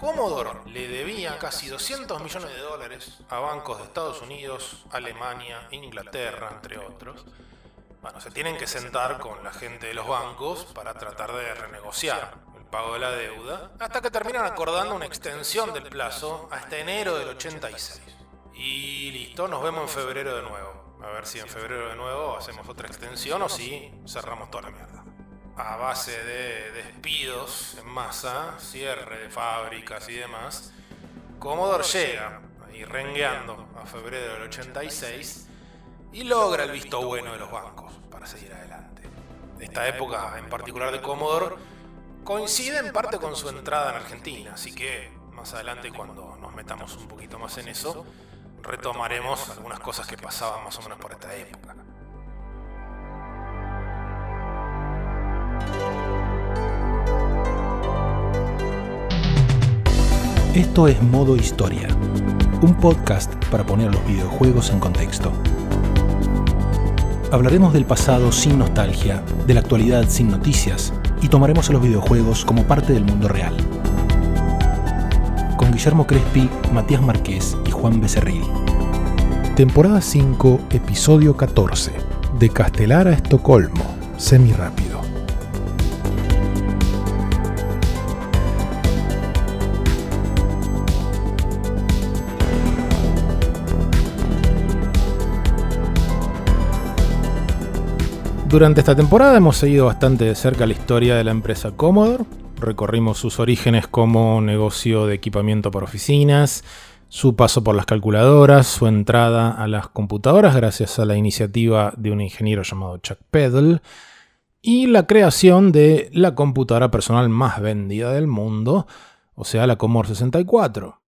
Commodore le debía casi 200 millones de dólares a bancos de Estados Unidos, Alemania, Inglaterra, entre otros. Bueno, se tienen que sentar con la gente de los bancos para tratar de renegociar el pago de la deuda, hasta que terminan acordando una extensión del plazo hasta enero del 86. Y listo, nos vemos en febrero de nuevo. A ver si en febrero de nuevo hacemos otra extensión o si cerramos toda la mierda a base de despidos en masa, cierre de fábricas y demás, Commodore llega, ahí rengueando, a febrero del 86 y logra el visto bueno de los bancos para seguir adelante. Esta época en particular de Commodore coincide en parte con su entrada en Argentina, así que más adelante cuando nos metamos un poquito más en eso, retomaremos algunas cosas que pasaban más o menos por esta época. Esto es Modo Historia, un podcast para poner los videojuegos en contexto. Hablaremos del pasado sin nostalgia, de la actualidad sin noticias y tomaremos a los videojuegos como parte del mundo real. Con Guillermo Crespi, Matías Marqués y Juan Becerril. Temporada 5, episodio 14. De Castelar a Estocolmo, semi Durante esta temporada hemos seguido bastante de cerca la historia de la empresa Commodore. Recorrimos sus orígenes como negocio de equipamiento para oficinas, su paso por las calculadoras, su entrada a las computadoras gracias a la iniciativa de un ingeniero llamado Chuck Peddle y la creación de la computadora personal más vendida del mundo, o sea, la Commodore 64.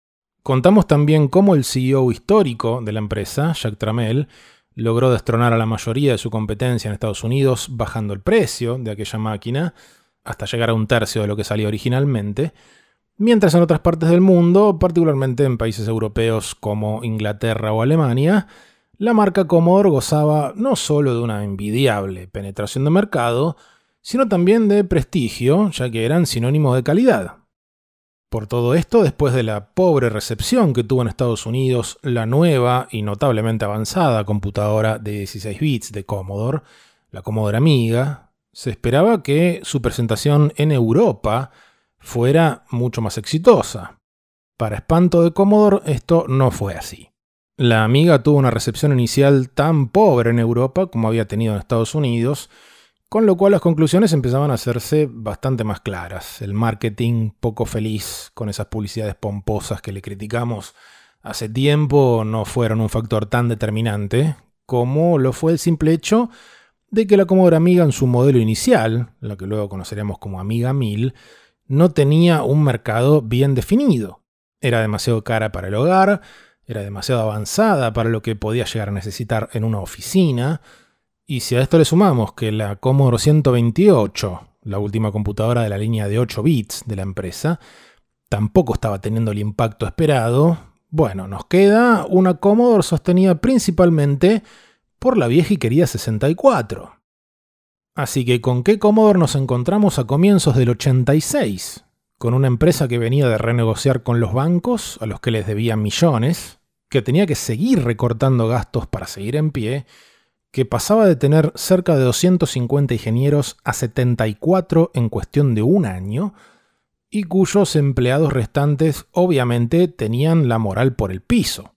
Contamos también cómo el CEO histórico de la empresa, Jack Tramell, logró destronar a la mayoría de su competencia en Estados Unidos bajando el precio de aquella máquina hasta llegar a un tercio de lo que salía originalmente, mientras en otras partes del mundo, particularmente en países europeos como Inglaterra o Alemania, la marca Commodore gozaba no solo de una envidiable penetración de mercado, sino también de prestigio, ya que eran sinónimo de calidad. Por todo esto, después de la pobre recepción que tuvo en Estados Unidos la nueva y notablemente avanzada computadora de 16 bits de Commodore, la Commodore Amiga, se esperaba que su presentación en Europa fuera mucho más exitosa. Para espanto de Commodore, esto no fue así. La Amiga tuvo una recepción inicial tan pobre en Europa como había tenido en Estados Unidos, con lo cual las conclusiones empezaban a hacerse bastante más claras. El marketing poco feliz con esas publicidades pomposas que le criticamos hace tiempo no fueron un factor tan determinante como lo fue el simple hecho de que la Commodore Amiga en su modelo inicial, la que luego conoceremos como Amiga 1000, no tenía un mercado bien definido. Era demasiado cara para el hogar, era demasiado avanzada para lo que podía llegar a necesitar en una oficina, y si a esto le sumamos que la Commodore 128, la última computadora de la línea de 8 bits de la empresa, tampoco estaba teniendo el impacto esperado, bueno, nos queda una Commodore sostenida principalmente por la vieja y querida 64. Así que con qué Commodore nos encontramos a comienzos del 86, con una empresa que venía de renegociar con los bancos, a los que les debían millones, que tenía que seguir recortando gastos para seguir en pie, que pasaba de tener cerca de 250 ingenieros a 74 en cuestión de un año, y cuyos empleados restantes obviamente tenían la moral por el piso.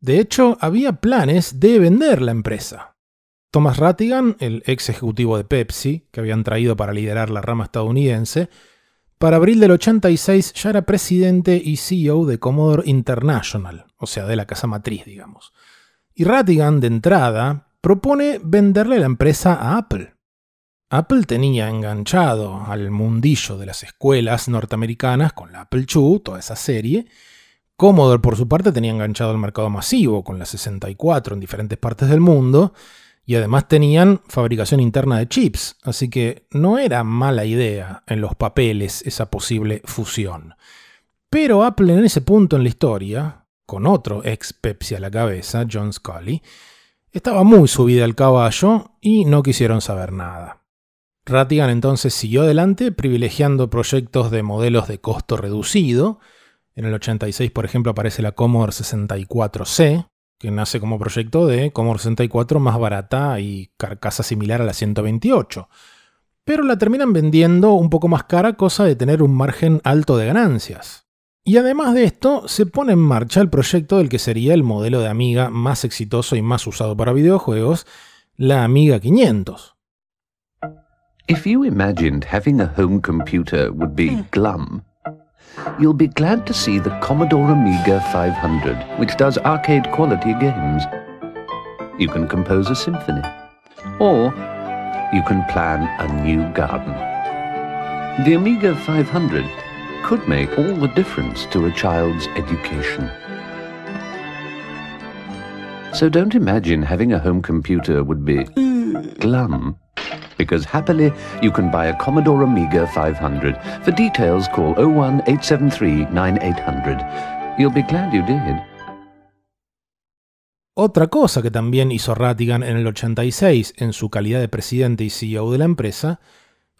De hecho, había planes de vender la empresa. Thomas Rattigan, el ex ejecutivo de Pepsi, que habían traído para liderar la rama estadounidense, para abril del 86 ya era presidente y CEO de Commodore International, o sea, de la casa matriz, digamos. Y Rattigan, de entrada, propone venderle la empresa a Apple. Apple tenía enganchado al mundillo de las escuelas norteamericanas con la Apple II, toda esa serie. Commodore, por su parte, tenía enganchado al mercado masivo con la 64 en diferentes partes del mundo. Y además tenían fabricación interna de chips, así que no era mala idea en los papeles esa posible fusión. Pero Apple en ese punto en la historia, con otro ex Pepsi a la cabeza, John Scully, estaba muy subida al caballo y no quisieron saber nada. Ratigan entonces siguió adelante privilegiando proyectos de modelos de costo reducido. En el 86, por ejemplo, aparece la Commodore 64C, que nace como proyecto de Commodore 64 más barata y carcasa similar a la 128. Pero la terminan vendiendo un poco más cara, cosa de tener un margen alto de ganancias. Y además de esto, se pone en marcha el proyecto del que sería el modelo de Amiga más exitoso y más usado para videojuegos, la Amiga 500. If you imagined having a home computer would be hmm. glum, you'll be glad to see the Commodore Amiga 500, which does arcade quality games. You can compose a symphony, or you can plan a new garden. The Amiga 500 could make all the difference to a child's education. So don't imagine having a home computer would be glum because happily you can buy a Commodore Amiga 500. For details, call 01 873 9800. You'll be glad you did. Otra cosa que también hizo Rattigan en el 86 en su calidad de presidente y CEO de la empresa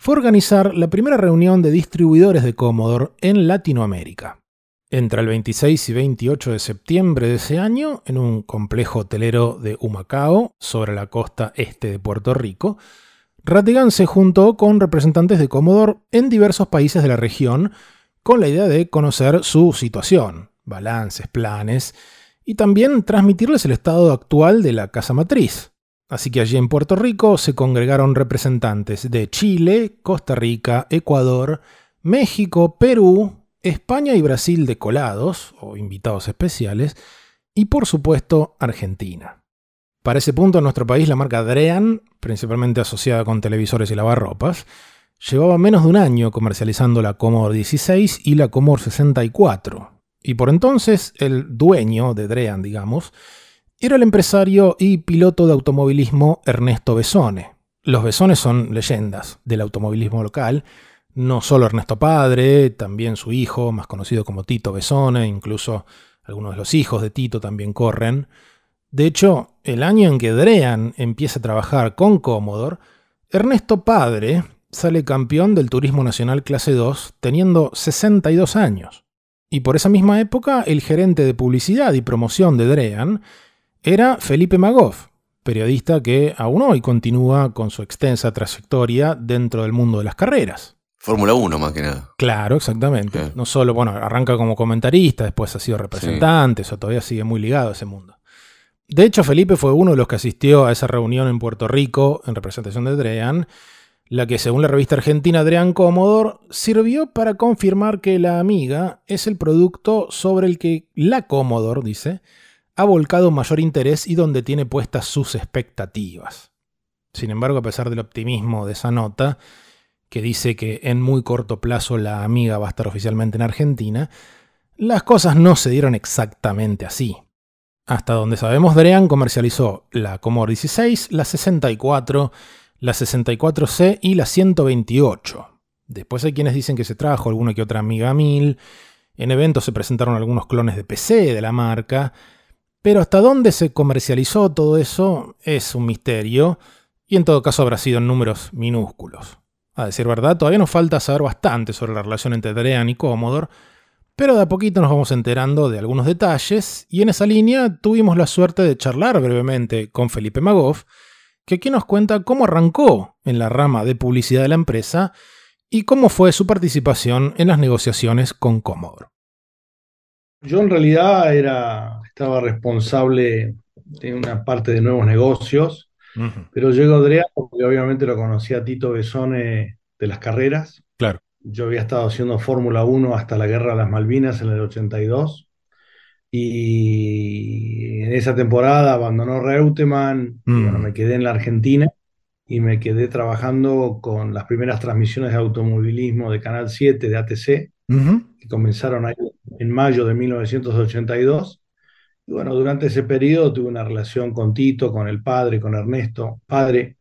fue organizar la primera reunión de distribuidores de Commodore en Latinoamérica. Entre el 26 y 28 de septiembre de ese año, en un complejo hotelero de Humacao, sobre la costa este de Puerto Rico, Rattigan se juntó con representantes de Commodore en diversos países de la región con la idea de conocer su situación, balances, planes y también transmitirles el estado actual de la casa matriz. Así que allí en Puerto Rico se congregaron representantes de Chile, Costa Rica, Ecuador, México, Perú, España y Brasil de colados o invitados especiales y por supuesto Argentina. Para ese punto en nuestro país la marca Drean, principalmente asociada con televisores y lavarropas, llevaba menos de un año comercializando la Commodore 16 y la Commodore 64. Y por entonces el dueño de Drean, digamos, era el empresario y piloto de automovilismo Ernesto Besone. Los Besones son leyendas del automovilismo local, no solo Ernesto padre, también su hijo, más conocido como Tito Besone, incluso algunos de los hijos de Tito también corren. De hecho, el año en que Drean empieza a trabajar con Commodore, Ernesto Padre sale campeón del Turismo Nacional Clase 2 teniendo 62 años. Y por esa misma época, el gerente de publicidad y promoción de Drean era Felipe Magoff, periodista que aún hoy continúa con su extensa trayectoria dentro del mundo de las carreras. Fórmula 1 más que nada. Claro, exactamente. No solo, bueno, arranca como comentarista, después ha sido representante, o todavía sigue muy ligado a ese mundo. De hecho, Felipe fue uno de los que asistió a esa reunión en Puerto Rico en representación de Drean, la que según la revista argentina Drean Commodore sirvió para confirmar que la amiga es el producto sobre el que la Commodore, dice, ha volcado mayor interés y donde tiene puestas sus expectativas. Sin embargo, a pesar del optimismo de esa nota, que dice que en muy corto plazo la amiga va a estar oficialmente en Argentina, las cosas no se dieron exactamente así. Hasta donde sabemos, Drean comercializó la Commodore 16, la 64, la 64C y la 128. Después hay quienes dicen que se trajo alguna que otra Amiga 1000. En eventos se presentaron algunos clones de PC de la marca. Pero hasta dónde se comercializó todo eso es un misterio. Y en todo caso habrá sido en números minúsculos. A decir verdad, todavía nos falta saber bastante sobre la relación entre Drean y Commodore pero de a poquito nos vamos enterando de algunos detalles y en esa línea tuvimos la suerte de charlar brevemente con Felipe Magoff, que aquí nos cuenta cómo arrancó en la rama de publicidad de la empresa y cómo fue su participación en las negociaciones con Commodore. Yo en realidad era, estaba responsable de una parte de nuevos negocios, pero llegó Adrián porque obviamente lo conocía a Tito Besone de las carreras. Claro. Yo había estado haciendo Fórmula 1 hasta la Guerra de las Malvinas en el 82. Y en esa temporada abandonó Reutemann, y bueno, mm. me quedé en la Argentina y me quedé trabajando con las primeras transmisiones de automovilismo de Canal 7 de ATC, que comenzaron ahí en mayo de 1982. Y bueno, durante ese periodo tuve una relación con Tito, con el padre, con Ernesto, padre,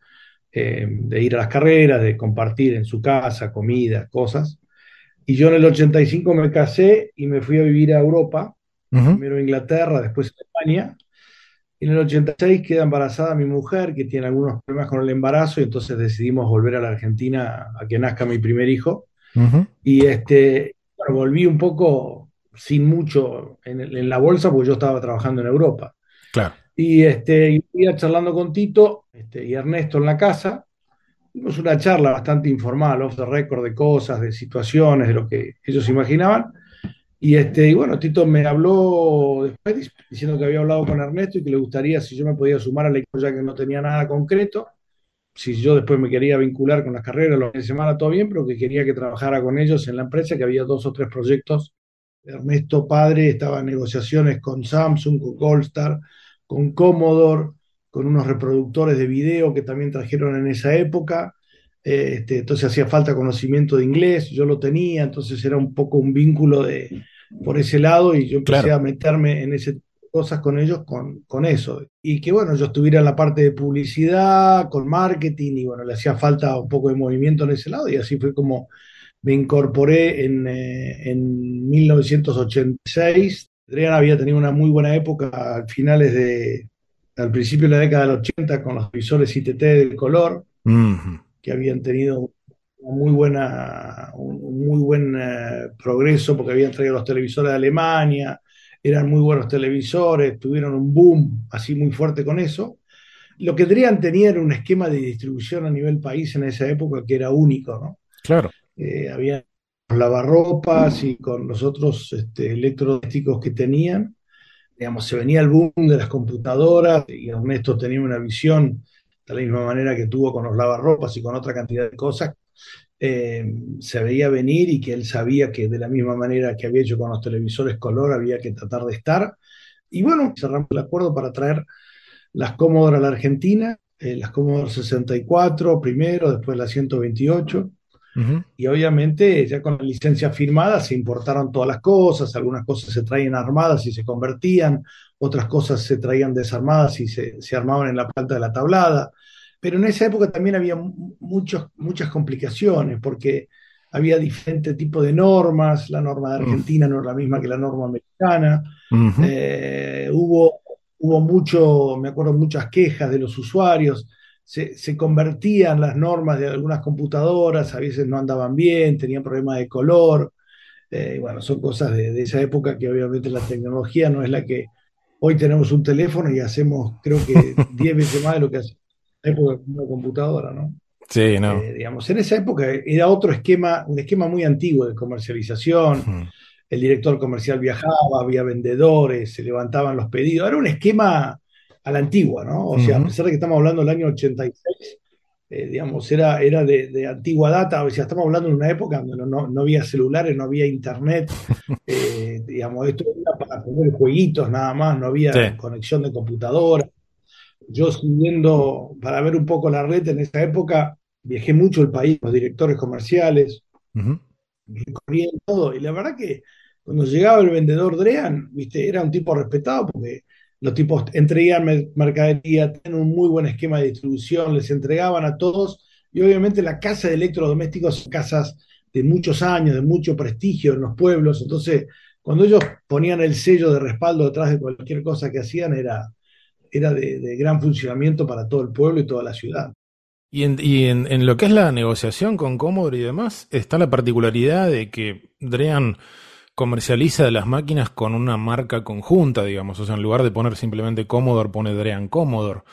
eh, de ir a las carreras, de compartir en su casa, comida, cosas. Y yo en el 85 me casé y me fui a vivir a Europa, primero a Inglaterra, después a España. En el 86 queda embarazada mi mujer, que tiene algunos problemas con el embarazo, y entonces decidimos volver a la Argentina a que nazca mi primer hijo. Y este, volví un poco sin mucho en, la bolsa, porque yo estaba trabajando en Europa. Claro. Y este, iba charlando con Tito este, y Ernesto en la casa. Tuvimos una charla bastante informal, off the record, de cosas, de situaciones, de lo que ellos imaginaban. Y, este, y bueno, Tito me habló después diciendo que había hablado con Ernesto y que le gustaría si yo me podía sumar al equipo ya que no tenía nada concreto. Si yo después me quería vincular con las carreras, los de semana todo bien, pero que quería que trabajara con ellos en la empresa, que había dos o tres proyectos. Ernesto Padre estaba en negociaciones con Samsung, con Goldstar, con Commodore, con unos reproductores de video que también trajeron en esa época. Este, entonces hacía falta conocimiento de inglés, yo lo tenía, entonces era un poco un vínculo de, por ese lado y yo empecé a meterme en ese cosas con ellos con, con, eso. Y que bueno, yo estuviera en la parte de publicidad, con marketing, y bueno, le hacía falta un poco de movimiento en ese lado, y así fue como me incorporé en, eh, en 1986. Adrián había tenido una muy buena época a finales de, al principio de la década del 80 con los visores ITT de color que habían tenido muy buena, un, muy buen eh, progreso porque habían traído los televisores de Alemania, eran muy buenos televisores, tuvieron un boom así muy fuerte con eso. Lo que Drian tenía era un esquema de distribución a nivel país en esa época que era único, ¿no? Claro. Eh, había lavarropas y con los otros este, electrodomésticos que tenían. Digamos, se venía el boom de las computadoras y Ernesto tenía una visión de la misma manera que tuvo con los lavarropas y con otra cantidad de cosas, eh, se veía venir y que él sabía que de la misma manera que había hecho con los televisores color había que tratar de estar. Y bueno, cerramos el acuerdo para traer las Commodore a la Argentina, eh, las Commodore 64 primero, después las 128. Y obviamente ya con la licencia firmada se importaron todas las cosas, algunas cosas se traían armadas y se convertían, otras cosas se traían desarmadas y se, se armaban en la planta de la tablada. Pero en esa época también había muchos, muchas complicaciones, porque había diferentes tipos de normas, la norma de Argentina no es la misma que la norma americana, eh, hubo, hubo mucho, me acuerdo, muchas quejas de los usuarios, se, se, convertían las normas de algunas computadoras, a veces no andaban bien, tenían problemas de color, eh, bueno, son cosas de, de, esa época que obviamente la tecnología no es la que hoy tenemos un teléfono y hacemos creo que 10 veces más de lo que hacemos época una computadora, ¿no? Sí, no. Eh, digamos, en esa época era otro esquema, un esquema muy antiguo de comercialización. El director comercial viajaba, había vendedores, se levantaban los pedidos. Era un esquema a la antigua, ¿no? O sea, a pesar de que estamos hablando del año 86, eh, digamos, era, era de, antigua data, o sea, estamos hablando de una época donde no, no había celulares, no había internet, eh, digamos, esto era para poner jueguitos nada más, no había conexión de computadora. Yo siguiendo para ver un poco la red en esa época, viajé mucho el país, los directores comerciales, uh todo, y la verdad que cuando llegaba el vendedor Drean, viste, era un tipo respetado porque los tipos entregaban mercadería, tenían un muy buen esquema de distribución, les entregaban a todos, y obviamente la casa de electrodomésticos son casas de muchos años, de mucho prestigio en los pueblos, entonces cuando ellos ponían el sello de respaldo detrás de cualquier cosa que hacían era, era de, gran funcionamiento para todo el pueblo y toda la ciudad. Y, en, lo que es la negociación con Commodore y demás, está la particularidad de que Drean comercializa las máquinas con una marca conjunta, digamos. O sea, en lugar de poner simplemente Commodore, pone Drean Commodore.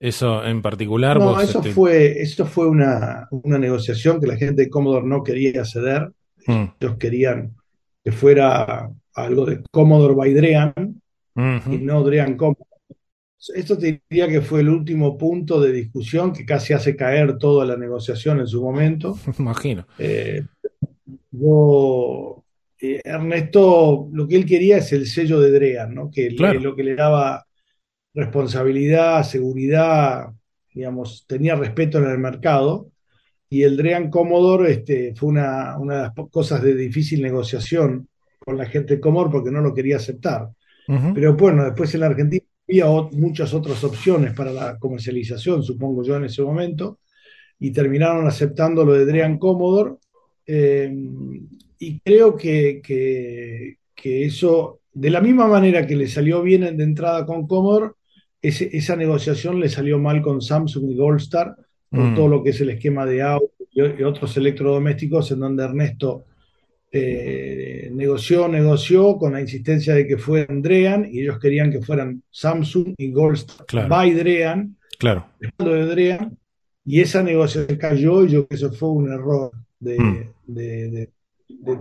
Eso en particular. No, eso, este fue, eso fue una, negociación que la gente de Commodore no quería ceder. Hmm. Ellos querían que fuera algo de Commodore by Drean y no Drean Commodore. Esto te diría que fue el último punto de discusión que casi hace caer toda la negociación en su momento. Imagino. Eh, eh, Ernesto, lo que él quería es el sello de Drean, ¿no? que lo que le daba responsabilidad, seguridad, digamos, tenía respeto en el mercado. Y el Drean Commodore este, fue una, una de las cosas de difícil negociación con la gente de Commodore porque no lo quería aceptar. Pero bueno, después en la Argentina había muchas otras opciones para la comercialización, supongo yo, en ese momento, y terminaron aceptando lo de Drean Commodore. Eh, y creo que, que, eso, de la misma manera que le salió bien de entrada con Commodore, esa negociación le salió mal con Samsung y Goldstar por mm. todo lo que es el esquema de auto y, otros electrodomésticos en donde Ernesto eh, negoció, negoció con la insistencia de que fueran Drean y ellos querían que fueran Samsung y Goldstar. By Drean, claro. de Drean, y esa negociación cayó y yo creo que eso fue un error de, mm. de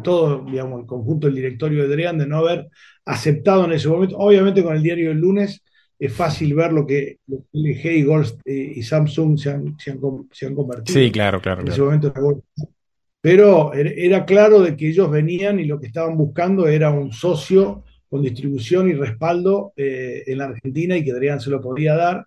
todo, digamos, el conjunto del directorio de Drean de no haber aceptado en ese momento. Obviamente con el diario del lunes es fácil ver lo que, LG y, Gold, eh, y Samsung se han, se, han, convertido. Sí, claro, claro. En ese momento Pero era claro de que ellos venían y lo que estaban buscando era un socio con distribución y respaldo eh, en la Argentina y que Adrián se lo podía dar.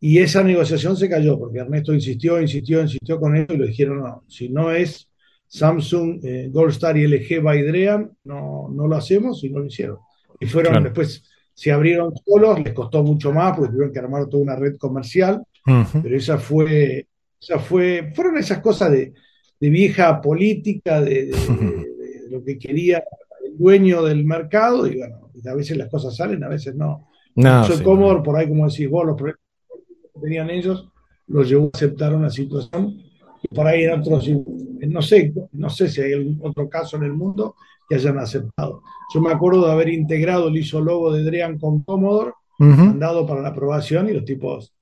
Y esa negociación se cayó porque Ernesto insistió, insistió, insistió con ellos y le dijeron, no, si no es Samsung, eh, Goldstar y LG Baidrean, no, no lo hacemos y no lo hicieron. Y fueron después, se abrieron solos, les costó mucho más porque tuvieron que armar toda una red comercial, pero esa fue, esa fue, fueron esas cosas de, vieja política, de, lo que quería el dueño del mercado, y bueno, a veces las cosas salen, a veces no. no Soy cómodo, por ahí como decís vos, los problemas que tenían ellos, los llevó a aceptar una situación por ahí en otros, no sé, no sé si hay algún otro caso en el mundo que hayan aceptado. Yo me acuerdo de haber integrado el logo de Drean con Commodore, mandado para la aprobación y los tipos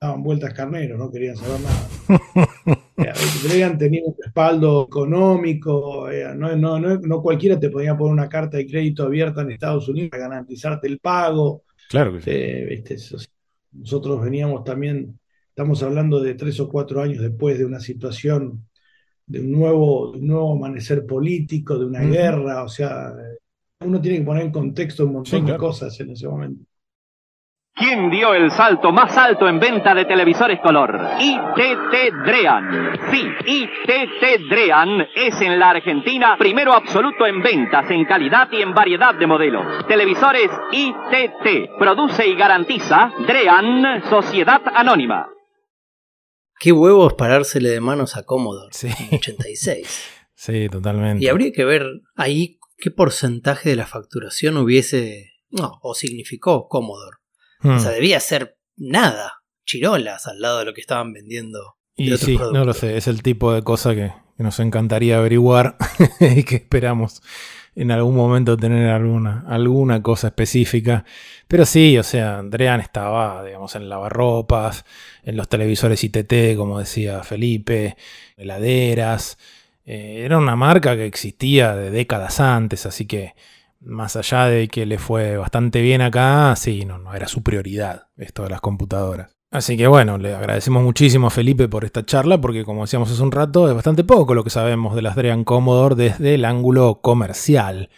daban vueltas carneros, no querían saber nada. Eh, Drean tenía un respaldo económico, eh, no, no, no, cualquiera te podía poner una carta de crédito abierta en Estados Unidos para garantizarte el pago. Claro que sí. Eh, nosotros veníamos también Estamos hablando de tres o cuatro años después de una situación, de un nuevo, nuevo amanecer político, de una guerra, o sea, uno tiene que poner en contexto un montón de cosas en ese momento. ¿Quién dio el salto más alto en venta de televisores color? ITT Drean. Sí, ITT Drean es en la Argentina primero absoluto en ventas, en calidad y en variedad de modelos. Televisores ITT. Produce y garantiza Drean, Sociedad Anónima. Qué huevos parársele de manos a Commodore sí. 86. sí, totalmente. Y habría que ver ahí qué porcentaje de la facturación hubiese, no, o significó Commodore. O sea, hmm. debía ser nada, chirolas al lado de lo que estaban vendiendo. Y sí, no lo sé, es el tipo de cosa que, que nos encantaría averiguar y que esperamos en algún momento tener alguna, alguna cosa específica. Pero sí, o sea, Andrean estaba, digamos, en lavarropas, en los televisores ITT, como decía Felipe, heladeras. Eh, era una marca que existía de décadas antes, así que más allá de que le fue bastante bien acá, sí, no, no era su prioridad esto de las computadoras. Así que bueno, le agradecemos muchísimo a Felipe por esta charla, porque como decíamos hace un rato, es bastante poco lo que sabemos de las Drean Commodore desde el ángulo comercial.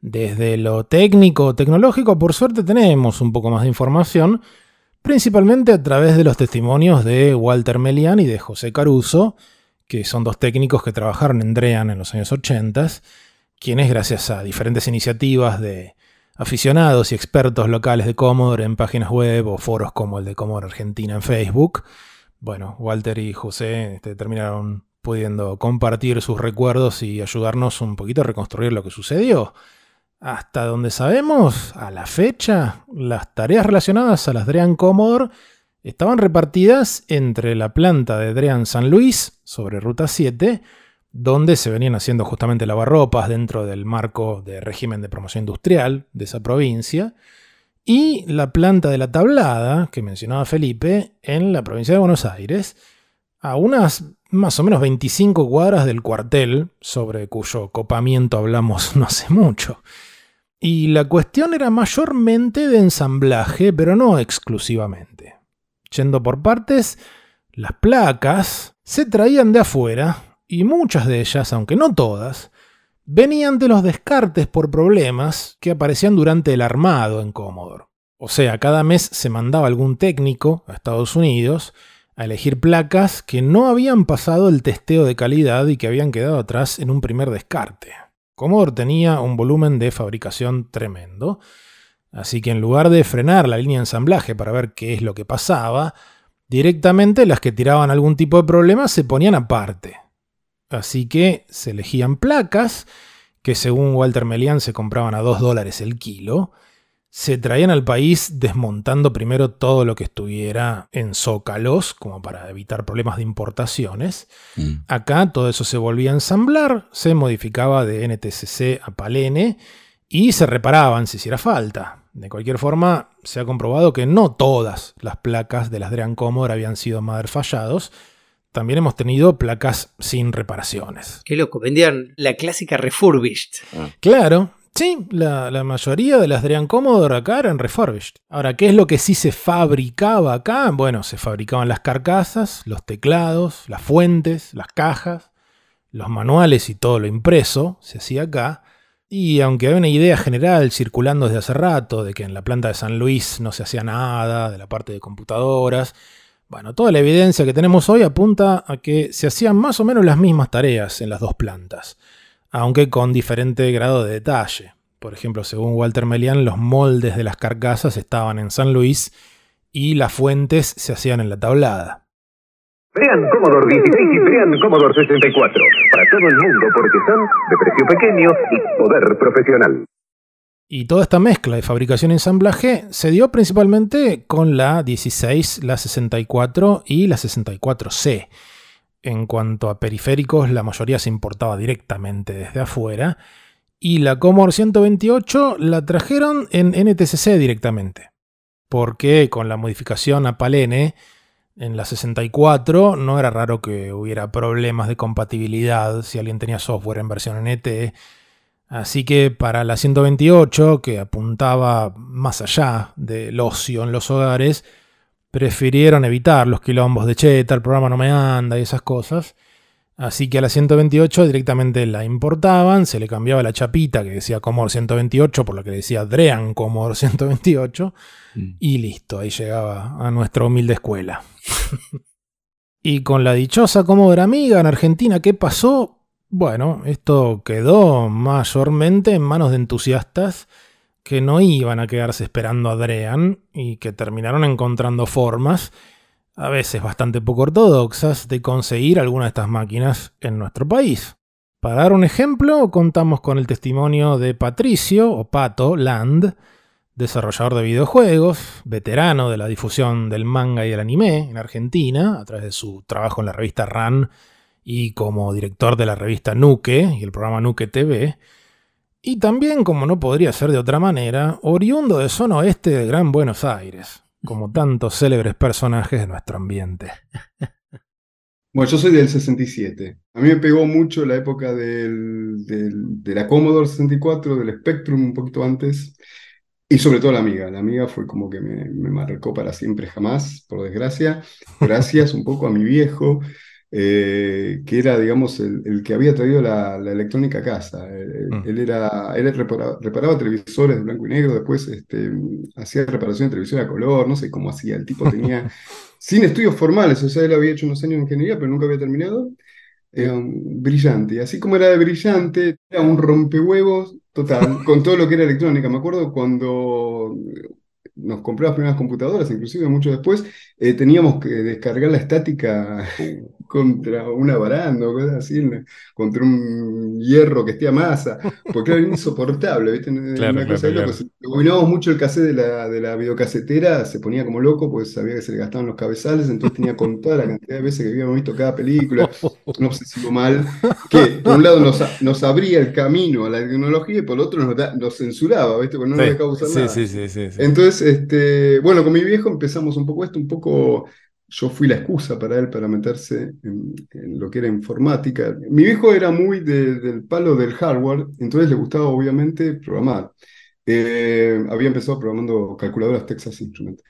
Desde lo técnico, tecnológico, por suerte tenemos un poco más de información, principalmente a través de los testimonios de Walter Melian y de José Caruso, que son dos técnicos que trabajaron en Drean en los años 80, quienes gracias a diferentes iniciativas de aficionados y expertos locales de Commodore en páginas web o foros como el de Commodore Argentina en Facebook. Bueno, Walter y José este, terminaron pudiendo compartir sus recuerdos y ayudarnos un poquito a reconstruir lo que sucedió. Hasta donde sabemos, a la fecha, las tareas relacionadas a las Drean Commodore estaban repartidas entre la planta de Drean San Luis, sobre Ruta 7, donde se venían haciendo justamente lavarropas dentro del marco de régimen de promoción industrial de esa provincia, y la planta de la tablada, que mencionaba Felipe, en la provincia de Buenos Aires, a unas más o menos 25 cuadras del cuartel, sobre cuyo copamiento hablamos no hace mucho. Y la cuestión era mayormente de ensamblaje, pero no exclusivamente. Yendo por partes, las placas se traían de afuera y muchas de ellas, aunque no todas, venían de los descartes por problemas que aparecían durante el armado en Commodore. O sea, cada mes se mandaba algún técnico a Estados Unidos a elegir placas que no habían pasado el testeo de calidad y que habían quedado atrás en un primer descarte. Commodore tenía un volumen de fabricación tremendo, así que en lugar de frenar la línea de ensamblaje para ver qué es lo que pasaba, directamente las que tiraban algún tipo de problema se ponían aparte. Así que se elegían placas que según Walter Melian se compraban a 2 dólares el kilo, se traían al país desmontando primero todo lo que estuviera en zócalos, como para evitar problemas de importaciones. Mm. Acá todo eso se volvía a ensamblar, se modificaba de NTCC a Palene y se reparaban si hiciera falta. De cualquier forma, se ha comprobado que no todas las placas de las Dream Commodore habían sido mother fallados. También hemos tenido placas sin reparaciones. Qué loco, vendían la clásica refurbished. Ah. Claro, Sí, la, mayoría de las Dream Commodore acá eran refurbished. Ahora, ¿qué es lo que sí se fabricaba acá? Bueno, se fabricaban las carcasas, los teclados, las fuentes, las cajas, los manuales y todo lo impreso se hacía acá. Y aunque hay una idea general circulando desde hace rato de que en la planta de San Luis no se hacía nada de la parte de computadoras, bueno, toda la evidencia que tenemos hoy apunta a que se hacían más o menos las mismas tareas en las dos plantas aunque con diferente grado de detalle. Por ejemplo, según Walter Melian, los moldes de las carcasas estaban en San Luis y las fuentes se hacían en la tablada. Vean Commodore 16 y vean Commodore 64. Para todo el mundo porque son de precio pequeño y poder profesional. Y toda esta mezcla de fabricación y ensamblaje se dio principalmente con la 16, la 64 y la 64C. En cuanto a periféricos, la mayoría se importaba directamente desde afuera. Y la Commodore 128 la trajeron en NTCC directamente. Porque con la modificación a Palene en la 64 no era raro que hubiera problemas de compatibilidad si alguien tenía software en versión NT. Así que para la 128, que apuntaba más allá del ocio en los hogares, prefirieron evitar los quilombos de che, tal programa no me anda y esas cosas. Así que a la 128 directamente la importaban, se le cambiaba la chapita que decía Commodore 128 por lo que decía Drean Commodore 128 mm. y listo, ahí llegaba a nuestra humilde escuela. y con la dichosa Commodore Amiga en Argentina, ¿qué pasó? Bueno, esto quedó mayormente en manos de entusiastas que no iban a quedarse esperando a Drean y que terminaron encontrando formas, a veces bastante poco ortodoxas, de conseguir alguna de estas máquinas en nuestro país. Para dar un ejemplo, contamos con el testimonio de Patricio, o Pato, Land, desarrollador de videojuegos, veterano de la difusión del manga y el anime en Argentina, a través de su trabajo en la revista RAN y como director de la revista Nuke y el programa Nuke TV, y también, como no podría ser de otra manera, oriundo de zona oeste de Gran Buenos Aires, como tantos célebres personajes de nuestro ambiente. Bueno, yo soy del 67. A mí me pegó mucho la época del, de la Commodore 64, del Spectrum un poquito antes, y sobre todo la amiga. La amiga fue como que me, me marcó para siempre jamás, por desgracia, gracias un poco a mi viejo, eh, que era, digamos, el, que había traído la, electrónica a casa. Eh, mm. Él, era, él reparaba, televisores de blanco y negro, después este, hacía reparación de televisión a color, no sé cómo hacía. El tipo tenía, sin estudios formales, o sea, él había hecho unos años de ingeniería, pero nunca había terminado. Era brillante. Y así como era de brillante, era un rompehuevos total, con todo lo que era electrónica. Me acuerdo cuando nos compré las primeras computadoras, inclusive mucho después, eh, teníamos que descargar la estática contra una baranda o cosas así, contra un hierro que esté a masa, porque era insoportable, ¿viste? Claro, una cosa claro, loco. mucho el cassette de la, de la videocasetera, se ponía como loco, pues sabía que se le gastaban los cabezales, entonces tenía contada la cantidad de veces que habíamos visto cada película, un obsesivo mal, que por un lado nos, abría el camino a la tecnología y por el otro nos, nos censuraba, ¿viste? Porque no nos dejaba usar nada. Sí, sí, sí, Entonces, este, bueno, con mi viejo empezamos un poco esto, un poco yo fui la excusa para él para meterse en, lo que era informática. Mi viejo era muy del palo del hardware, entonces le gustaba obviamente programar. Eh, había empezado programando calculadoras Texas Instruments.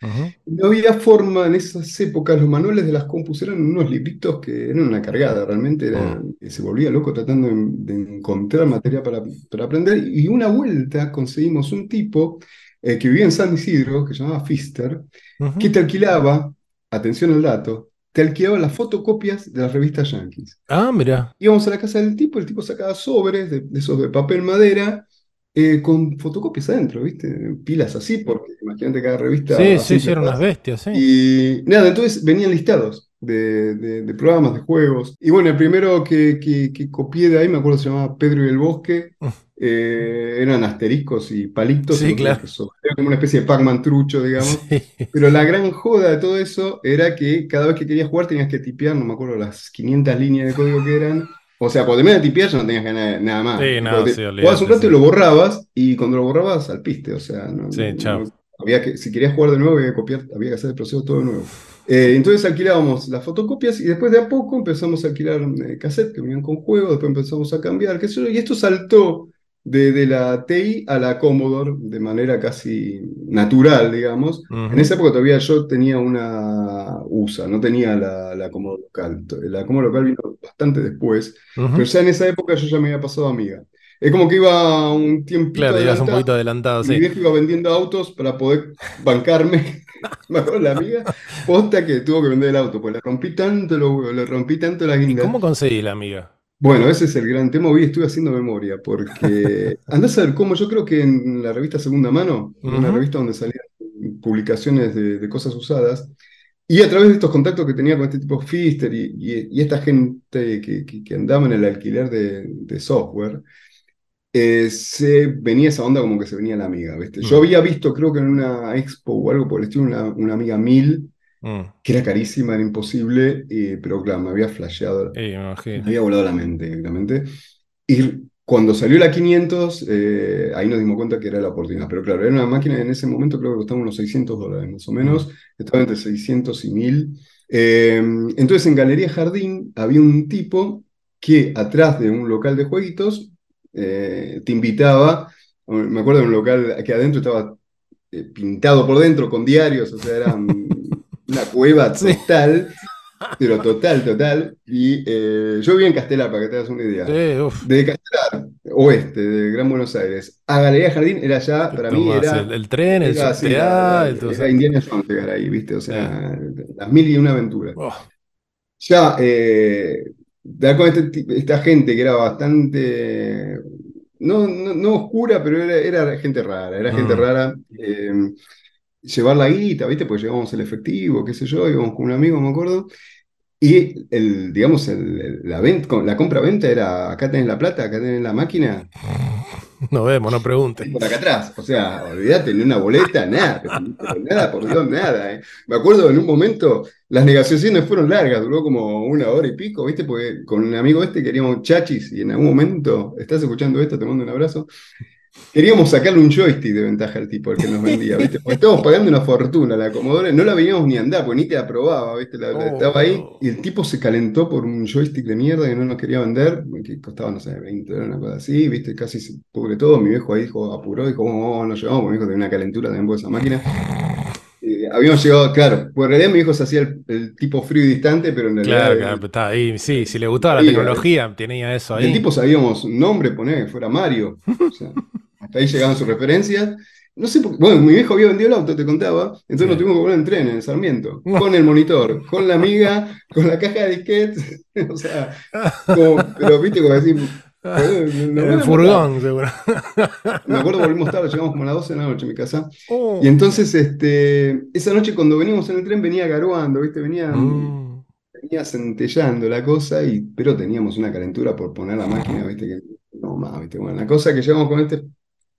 No había forma en esas épocas, los manuales de las compus eran unos libritos que eran una cargada, realmente era, se volvía loco tratando de, encontrar materia para, para, aprender. Y una vuelta conseguimos un tipo eh, que vivía en San Isidro, que se llamaba Fister, que te alquilaba atención al dato, te alquilaba las fotocopias de las revistas Yankees. Ah, mira. Íbamos a la casa del tipo, el tipo sacaba sobres de, esos de papel madera eh, con fotocopias adentro, ¿viste? Pilas así, porque imagínate cada revista. Sí, sí, sí, eran unas bestias, sí. Y nada, entonces venían listados de, programas, de juegos. Y bueno, el primero que, que, copié de ahí, me acuerdo, se llamaba Pedro y el Bosque. eh, eran asteriscos y palitos. Sí, claro. Era como una especie de Pac-Man trucho, digamos. Pero la gran joda de todo eso era que cada vez que querías jugar tenías que tipear, no me acuerdo las 500 líneas de código que eran. O sea, por de tipear ya no tenías que nada, nada más. Sí, nada, sí, Jugabas un rato y lo borrabas, y cuando lo borrabas, al piste. O sea, no, sí, chao. había que, si querías jugar de nuevo, había que copiar, había que hacer el proceso todo de nuevo. Eh, entonces alquilábamos las fotocopias y después de a poco empezamos a alquilar eh, cassettes que venían con juegos, después empezamos a cambiar, qué sé yo, y esto saltó de, la TI a la Commodore de manera casi natural, digamos. En esa época todavía yo tenía una USA, no tenía la, la Commodore local. La Commodore local vino bastante después, pero ya en esa época yo ya me había pasado amiga. Es como que iba un tiempo. Claro, ibas un poquito adelantado, sí. Mi viejo iba vendiendo autos para poder bancarme. me acuerdo la amiga, posta que tuvo que vender el auto, pues le rompí tanto, lo, le rompí tanto la guinda. ¿Y cómo conseguí la amiga? Bueno, ese es el gran tema. Hoy estuve haciendo memoria, porque andás a ver cómo yo creo que en la revista Segunda Mano, una revista donde salían publicaciones de, cosas usadas, y a través de estos contactos que tenía con este tipo Fister y, esta gente que, andaba en el alquiler de, software, eh, se venía esa onda como que se venía la amiga. ¿viste? Yo mm. había visto, creo que en una expo o algo por el estilo, una, una amiga mil Mm. que era carísima, era imposible, pero claro, me había flasheado, me, había volado la mente directamente. Y cuando salió la 500, eh, ahí nos dimos cuenta que era la oportunidad. Pero claro, era una máquina en ese momento creo que costaba unos 600 dólares más o menos, mm. estaba entre 600 y 1000. Em, entonces en Galería Jardín había un tipo que atrás de un local de jueguitos eh, te invitaba, me acuerdo de un local que adentro estaba eh, pintado por dentro con diarios, o sea, eran una cueva total, pero total, total. Y eh, yo viví en Castelar, para que te hagas una idea. de Castelar, oeste, de Gran Buenos Aires, a Galería Jardín era ya, para mí era... El, tren, el era, era, era Indiana Jones llegar ahí, ¿viste? O sea, las mil y una aventuras. Oh. Ya, eh, con este esta gente que era bastante... No, no, oscura, pero era, era, gente rara, era gente mm. rara. Eh, llevar la guita, ¿viste? Pues llevábamos el efectivo, qué sé yo, íbamos con un amigo, me acuerdo. Y el, digamos, la, la compra-venta era, acá tenés la plata, acá tenés la máquina. No vemos, no preguntes. Por acá atrás, o sea, olvídate, ni una boleta, nada, nada, por Dios, nada. ¿eh? Me acuerdo en un momento, las negociaciones fueron largas, duró como una hora y pico, ¿viste? Porque con un amigo este queríamos chachis y en algún momento, estás escuchando esto, te mando un abrazo, Queríamos sacarle un joystick de ventaja al tipo, el que nos vendía, ¿viste? Porque estábamos pagando una fortuna, la Commodore no la veníamos ni andar, porque ni te aprobaba, ¿viste? estaba ahí y el tipo se calentó por un joystick de mierda que no nos quería vender, que costaba, no sé, 20 dólares, una cosa así, ¿viste? Casi se pudre todo. Mi viejo ahí dijo, apuró, dijo, oh, no llevamos, porque mi hijo tenía una calentura también por esa máquina. habíamos llegado, claro, por realidad mi hijo se hacía el, tipo frío y distante, pero en realidad. Claro, claro, estaba ahí, sí, si le gustaba la tecnología, tenía eso ahí. El tipo sabíamos un nombre, poner que fuera Mario. O sea, hasta ahí llegaban sus referencias. No sé, por, bueno, mi viejo había vendido el auto, te contaba, entonces nos tuvimos que poner en tren, en Sarmiento, con el monitor, con la amiga, con la caja de disquetes, o sea, pero viste, como decir, en el furgón, seguro. Me acuerdo, volvimos tarde, llegamos como a las 12 de la noche a mi casa. Oh. Y entonces, este, esa noche cuando venimos en el tren venía garuando, ¿viste? Venía, mm. venía centellando la cosa, y, pero teníamos una calentura por poner la máquina, ¿viste? Que, no más, ¿viste? Bueno, la cosa que llegamos con este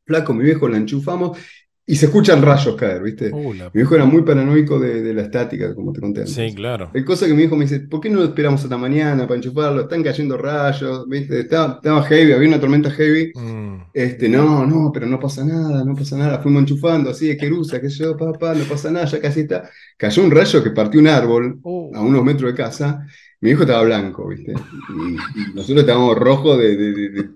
flaco, mi viejo, la enchufamos y se escuchan rayos caer, ¿viste? Uh, mi viejo era muy paranoico de, la estática, como te conté antes. Sí, claro. Hay cosa que mi hijo me dice, ¿por qué no esperamos hasta mañana para enchufarlo? Están cayendo rayos, ¿viste? Estaba, heavy, había una tormenta heavy. Mm. Este, no, no, pero no pasa nada, no pasa nada. Fuimos enchufando así de querusa, que yo, papá, no pasa nada, ya casi está. Cayó un rayo que partió un árbol uh. a unos metros de casa mi hijo estaba blanco, ¿viste? Y, nosotros estábamos rojos de,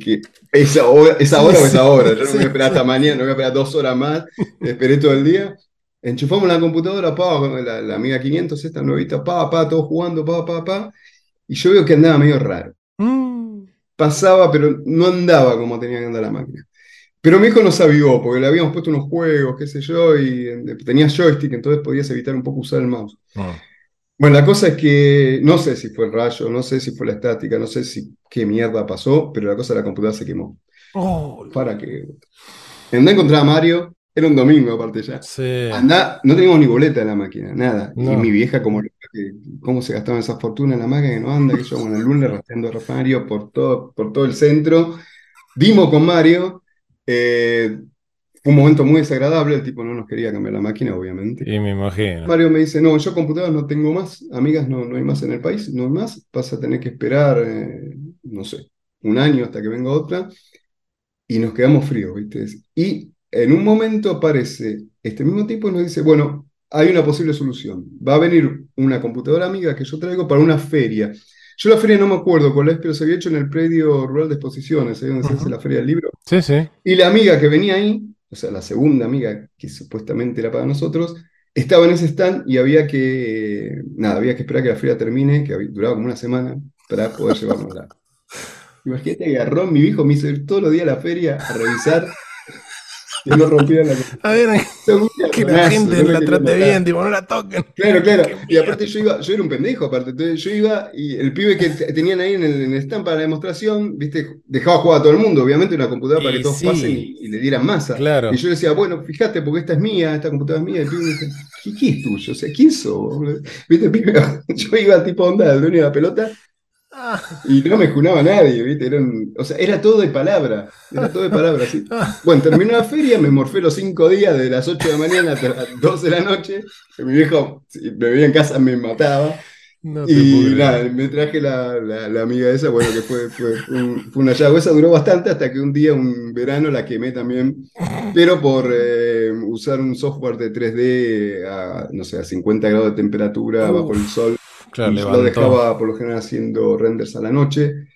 que esa hora, esa hora o esa hora. Yo no me voy a esperar hasta mañana, no voy a esperar dos horas más, esperé todo el día. Enchufamos la computadora, pa, la, la amiga 500, esta nuevita, pa, pa, todos jugando, pa, pa, pa. Y yo veo que andaba medio raro. Mm. Pasaba, pero no andaba como tenía que andar la máquina. Pero mi hijo nos avivó, porque le habíamos puesto unos juegos, qué sé yo, y eh, tenía joystick, entonces podías evitar un poco usar el mouse. Ah. Bueno, la cosa es que no sé si fue el rayo, no sé si fue la estática, no sé si qué mierda pasó, pero la cosa de la computadora se quemó. Oh, Para que. Andá a encontrar a Mario, era un domingo aparte ya. Sí. Andá, no teníamos ni boleta en la máquina, nada. Y mi vieja, como cómo se gastaba esa fortuna en la máquina, que no anda, que yo, bueno, el lunes rastreando a Mario por todo, por todo el centro dimos con Mario. Eh, fue un momento muy desagradable, el tipo no nos quería cambiar la máquina, obviamente. Y me imagino. Mario me dice, no, yo computadoras no tengo más, amigas no, no hay más en el país, no hay más, vas a tener que esperar, eh, no sé, un año hasta que venga otra. Y nos quedamos fríos, ¿viste? Y en un momento aparece este mismo tipo y nos dice, bueno, hay una posible solución. Va a venir una computadora amiga que yo traigo para una feria. Yo la feria no me acuerdo cuál es, pero se había hecho en el predio rural de exposiciones, ahí donde se hace la feria del libro. Sí, sí. Y la amiga que venía ahí, o sea, la segunda amiga que supuestamente era para nosotros, estaba en ese stand y había que, nada, había que esperar que la feria termine, que duraba como una semana, para poder llevárnosla. Imagínate que agarró mi hijo, me hizo ir todos los días a la feria a revisar que no rompieran la A ver, que la gente la trate bien, tipo, no la toquen. Claro, claro. Y aparte yo iba, yo era un pendejo, aparte. Entonces yo iba y el pibe que tenían ahí en el, stand para la demostración, viste, dejaba jugar a todo el mundo, obviamente, una computadora para que todos pasen y, le dieran masa. Claro. Y yo decía, bueno, fíjate, porque esta es mía, esta computadora es mía. Y el pibe me dice, ¿qué, es tuyo? O sea, ¿quién sos? Viste, pibe, yo iba tipo onda del dueño de la pelota y no me junaba nadie, ¿viste? o sea, era todo de palabra. Era todo de palabra, sí. Bueno, terminó la feria, me morfé los cinco días, de las 8 de la mañana hasta las 12 de la noche. Que mi viejo, si me veía en casa, me mataba. y nada, me traje la, la, amiga esa, bueno, que fue, fue, un, fue. Esa duró bastante hasta que un día, un verano, la quemé también, pero por eh, usar un software de 3D a, no sé, a 50 grados de temperatura bajo el sol lo dejaba por lo general haciendo renders a la noche.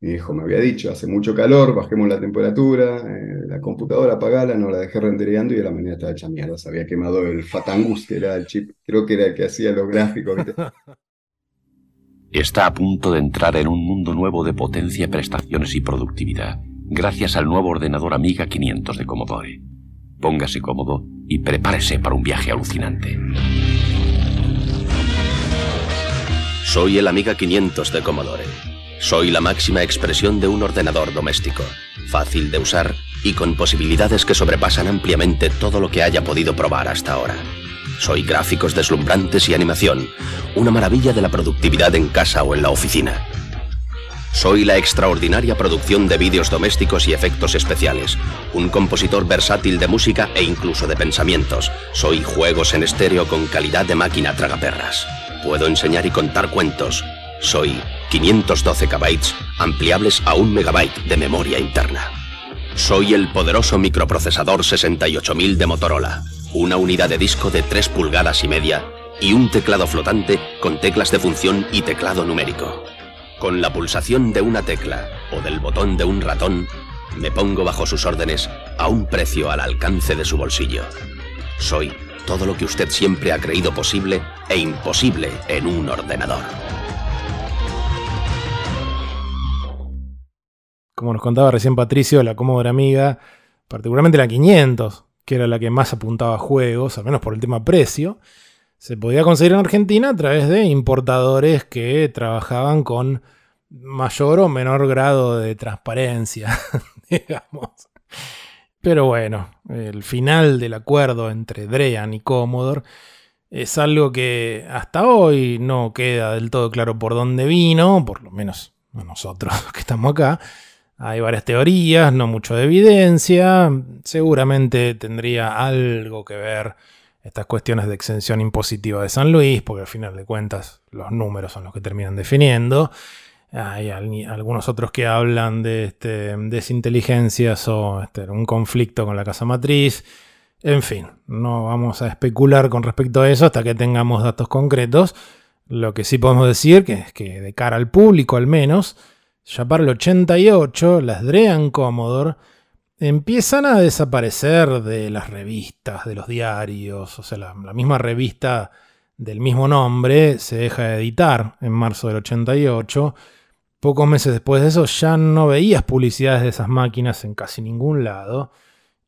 Mi hijo me había dicho, hace mucho calor, bajemos la temperatura, eh, la computadora apagala, no la dejé rendereando y a la mañana estaba hecha mierda. Se había quemado el Fatangus, que era el chip, creo que era el que hacía los gráficos. Está a punto de entrar en un mundo nuevo de potencia, prestaciones y productividad, gracias al nuevo ordenador Amiga 500 de Commodore. Póngase cómodo y prepárese para un viaje alucinante. Soy el Amiga 500 de Commodore. Soy la máxima expresión de un ordenador doméstico, fácil de usar y con posibilidades que sobrepasan ampliamente todo lo que haya podido probar hasta ahora. Soy gráficos deslumbrantes y animación, una maravilla de la productividad en casa o en la oficina. Soy la extraordinaria producción de vídeos domésticos y efectos especiales, un compositor versátil de música e incluso de pensamientos. Soy juegos en estéreo con calidad de máquina tragaperras. Puedo enseñar y contar cuentos. Soy 512 KB ampliables a 1 MB de memoria interna. Soy el poderoso microprocesador 68000 de Motorola, una unidad de disco de 3 pulgadas y media y un teclado flotante con teclas de función y teclado numérico. Con la pulsación de una tecla o del botón de un ratón, me pongo bajo sus órdenes a un precio al alcance de su bolsillo. Soy todo lo que usted siempre ha creído posible e imposible en un ordenador. Como nos contaba recién Patricio, la Commodore Amiga, particularmente la 500, que era la que más apuntaba a juegos, al menos por el tema precio, se podía conseguir en Argentina a través de importadores que trabajaban con mayor o menor grado de transparencia, digamos. Pero bueno, el final del acuerdo entre Drean y Commodore es algo que hasta hoy no queda del todo claro por dónde vino, por lo menos nosotros que estamos acá. Hay varias teorías, no mucho de evidencia. Seguramente tendría algo que ver estas cuestiones de exención impositiva de San Luis, porque al final de cuentas los números son los que terminan definiendo. Hay algunos otros que hablan de este, desinteligencias o este, un conflicto con la casa matriz. En fin, no vamos a especular con respecto a eso hasta que tengamos datos concretos. Lo que sí podemos decir que es que de cara al público al menos, ya para el 88 las Drean Commodore empiezan a desaparecer de las revistas, de los diarios, o sea, la, la misma revista del mismo nombre se deja de editar en marzo del 88 Pocos meses después de eso ya no veías publicidades de esas máquinas en casi ningún lado.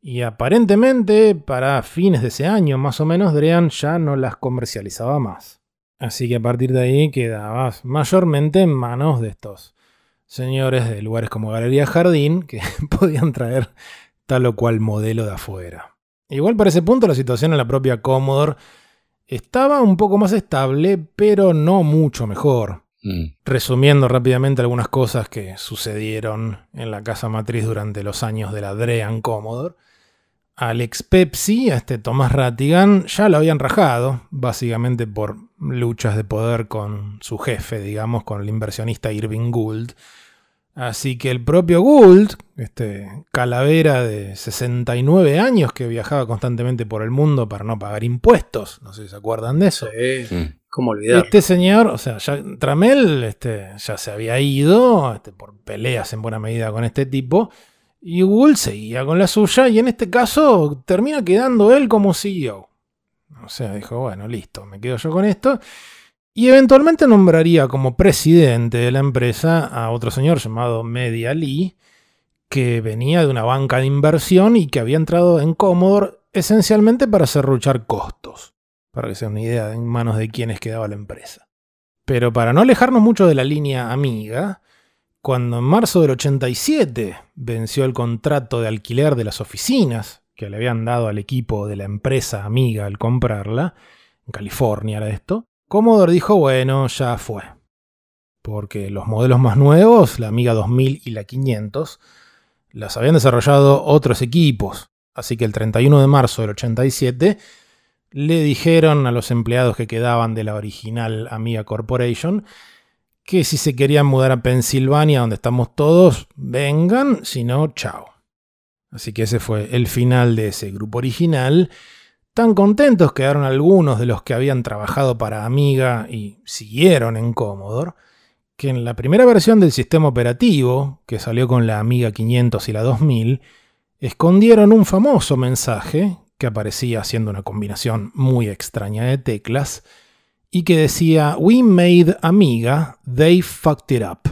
Y aparentemente para fines de ese año más o menos Drean ya no las comercializaba más. Así que a partir de ahí quedabas mayormente en manos de estos señores de lugares como Galería Jardín que podían traer tal o cual modelo de afuera. Igual para ese punto la situación en la propia Commodore estaba un poco más estable, pero no mucho mejor. Mm. Resumiendo rápidamente algunas cosas que sucedieron en la casa matriz durante los años de la Drean Commodore. Alex Pepsi, a este Thomas Rattigan, ya lo habían rajado, básicamente por luchas de poder con su jefe, digamos, con el inversionista Irving Gould. Así que el propio Gould, este calavera de 69 años que viajaba constantemente por el mundo para no pagar impuestos, no sé si se acuerdan de eso. Sí. ¿Cómo olvidar? Este señor, o sea, Tramel este, ya se había ido este, por peleas en buena medida con este tipo. Y Google seguía con la suya y en este caso termina quedando él como CEO. O sea, dijo, bueno, listo, me quedo yo con esto. Y eventualmente nombraría como presidente de la empresa a otro señor llamado Media Lee, que venía de una banca de inversión y que había entrado en Commodore esencialmente para serruchar costos para que sea una idea en manos de quienes quedaba la empresa. Pero para no alejarnos mucho de la línea amiga, cuando en marzo del 87 venció el contrato de alquiler de las oficinas que le habían dado al equipo de la empresa amiga al comprarla, en California era esto, Commodore dijo, bueno, ya fue. Porque los modelos más nuevos, la Amiga 2000 y la 500, las habían desarrollado otros equipos. Así que el 31 de marzo del 87 le dijeron a los empleados que quedaban de la original Amiga Corporation que si se querían mudar a Pensilvania, donde estamos todos, vengan, si no, chao. Así que ese fue el final de ese grupo original. Tan contentos quedaron algunos de los que habían trabajado para Amiga y siguieron en Commodore, que en la primera versión del sistema operativo, que salió con la Amiga 500 y la 2000, escondieron un famoso mensaje que aparecía haciendo una combinación muy extraña de teclas, y que decía, We made Amiga, they fucked it up.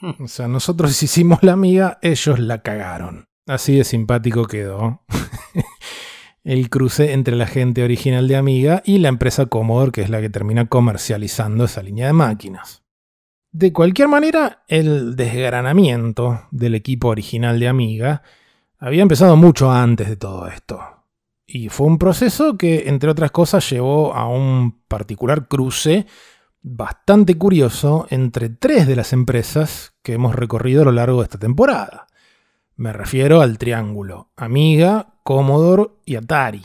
Hmm. O sea, nosotros hicimos la amiga, ellos la cagaron. Así de simpático quedó el cruce entre la gente original de Amiga y la empresa Commodore, que es la que termina comercializando esa línea de máquinas. De cualquier manera, el desgranamiento del equipo original de Amiga había empezado mucho antes de todo esto. Y fue un proceso que, entre otras cosas, llevó a un particular cruce bastante curioso entre tres de las empresas que hemos recorrido a lo largo de esta temporada. Me refiero al triángulo Amiga, Commodore y Atari.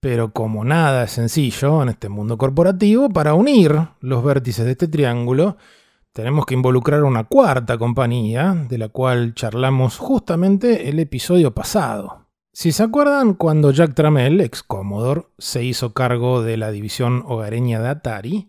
Pero como nada es sencillo en este mundo corporativo, para unir los vértices de este triángulo, tenemos que involucrar una cuarta compañía, de la cual charlamos justamente el episodio pasado. Si se acuerdan, cuando Jack Trammell, ex Commodore, se hizo cargo de la división hogareña de Atari,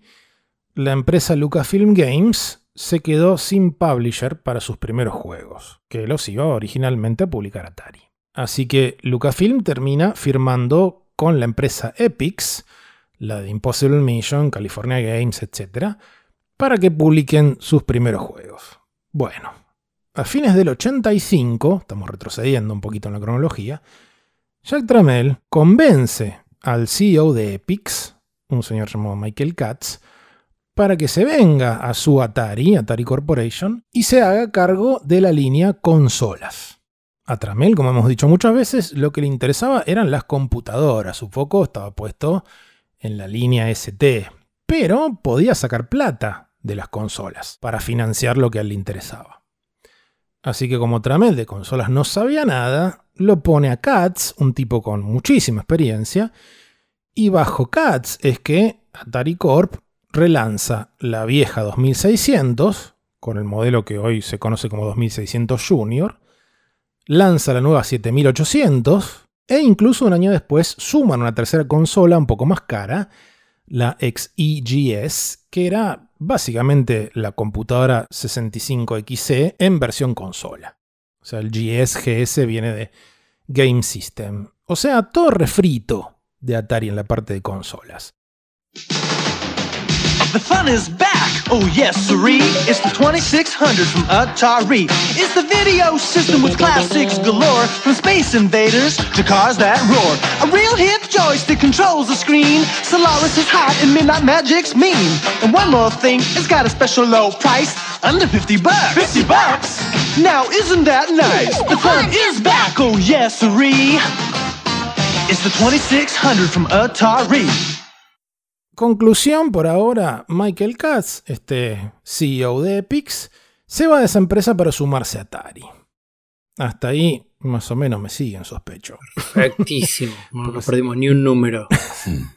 la empresa Lucasfilm Games se quedó sin publisher para sus primeros juegos, que los iba originalmente a publicar Atari. Así que Lucasfilm termina firmando con la empresa Epix, la de Impossible Mission, California Games, etc., para que publiquen sus primeros juegos. Bueno, a fines del 85, estamos retrocediendo un poquito en la cronología, Jack Trammell convence al CEO de Epix, un señor llamado Michael Katz, para que se venga a su Atari, Atari Corporation, y se haga cargo de la línea consolas. A Trammell, como hemos dicho muchas veces, lo que le interesaba eran las computadoras. Su foco estaba puesto en la línea ST, pero podía sacar plata de las consolas para financiar lo que a él le interesaba. Así que como Tramel de consolas no sabía nada, lo pone a Katz, un tipo con muchísima experiencia, y bajo Katz es que Atari Corp relanza la vieja 2600, con el modelo que hoy se conoce como 2600 Junior, lanza la nueva 7800, e incluso un año después suman una tercera consola un poco más cara, la XEGS, que era básicamente la computadora 65XC en versión consola. O sea, el GS-GS viene de Game System. O sea, todo refrito de Atari en la parte de consolas. Oh yes siree. It's the 2600 from Atari. It's the video system with classics galore. From Space Invaders to cars that roar. A real hip joystick controls the screen. Solaris is hot and Midnight Magic's mean. And one more thing, it's got a special low price. Under 50 bucks. 50 bucks? Now isn't that nice? The fun is back, oh yes siree. It's the 2600 from Atari. Conclusión por ahora, Michael Katz, este CEO de Epix, se va de esa empresa para sumarse a Atari. Hasta ahí más o menos me siguen, sospecho. Perfectísimo. No perdimos ni un número.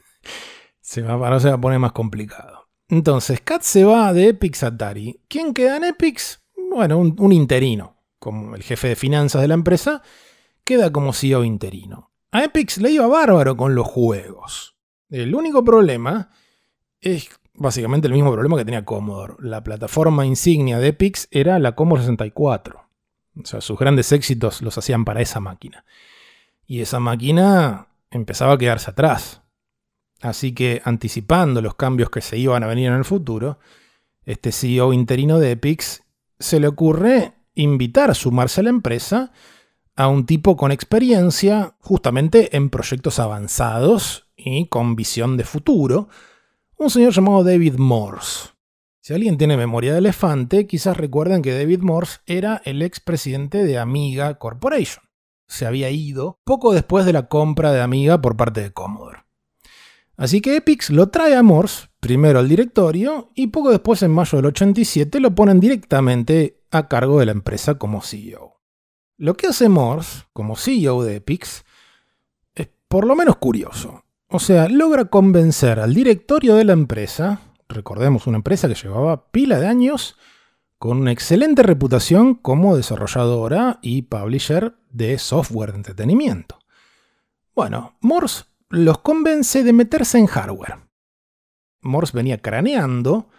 se va, ahora se va a poner más complicado. Entonces, Katz se va de Epix a Atari. ¿Quién queda en Epix? Bueno, un, un interino, como el jefe de finanzas de la empresa, queda como CEO interino. A Epix le iba bárbaro con los juegos. El único problema es básicamente el mismo problema que tenía Commodore. La plataforma insignia de Epix era la Commodore 64. O sea, sus grandes éxitos los hacían para esa máquina. Y esa máquina empezaba a quedarse atrás. Así que anticipando los cambios que se iban a venir en el futuro, este CEO interino de Epix se le ocurre invitar a sumarse a la empresa a un tipo con experiencia justamente en proyectos avanzados y con visión de futuro, un señor llamado David Morse. Si alguien tiene memoria de elefante, quizás recuerden que David Morse era el expresidente de Amiga Corporation. Se había ido poco después de la compra de Amiga por parte de Commodore. Así que Epix lo trae a Morse, primero al directorio, y poco después, en mayo del 87, lo ponen directamente a cargo de la empresa como CEO. Lo que hace Morse, como CEO de Epix, es por lo menos curioso. O sea, logra convencer al directorio de la empresa, recordemos una empresa que llevaba pila de años, con una excelente reputación como desarrolladora y publisher de software de entretenimiento. Bueno, Morse los convence de meterse en hardware. Morse venía craneando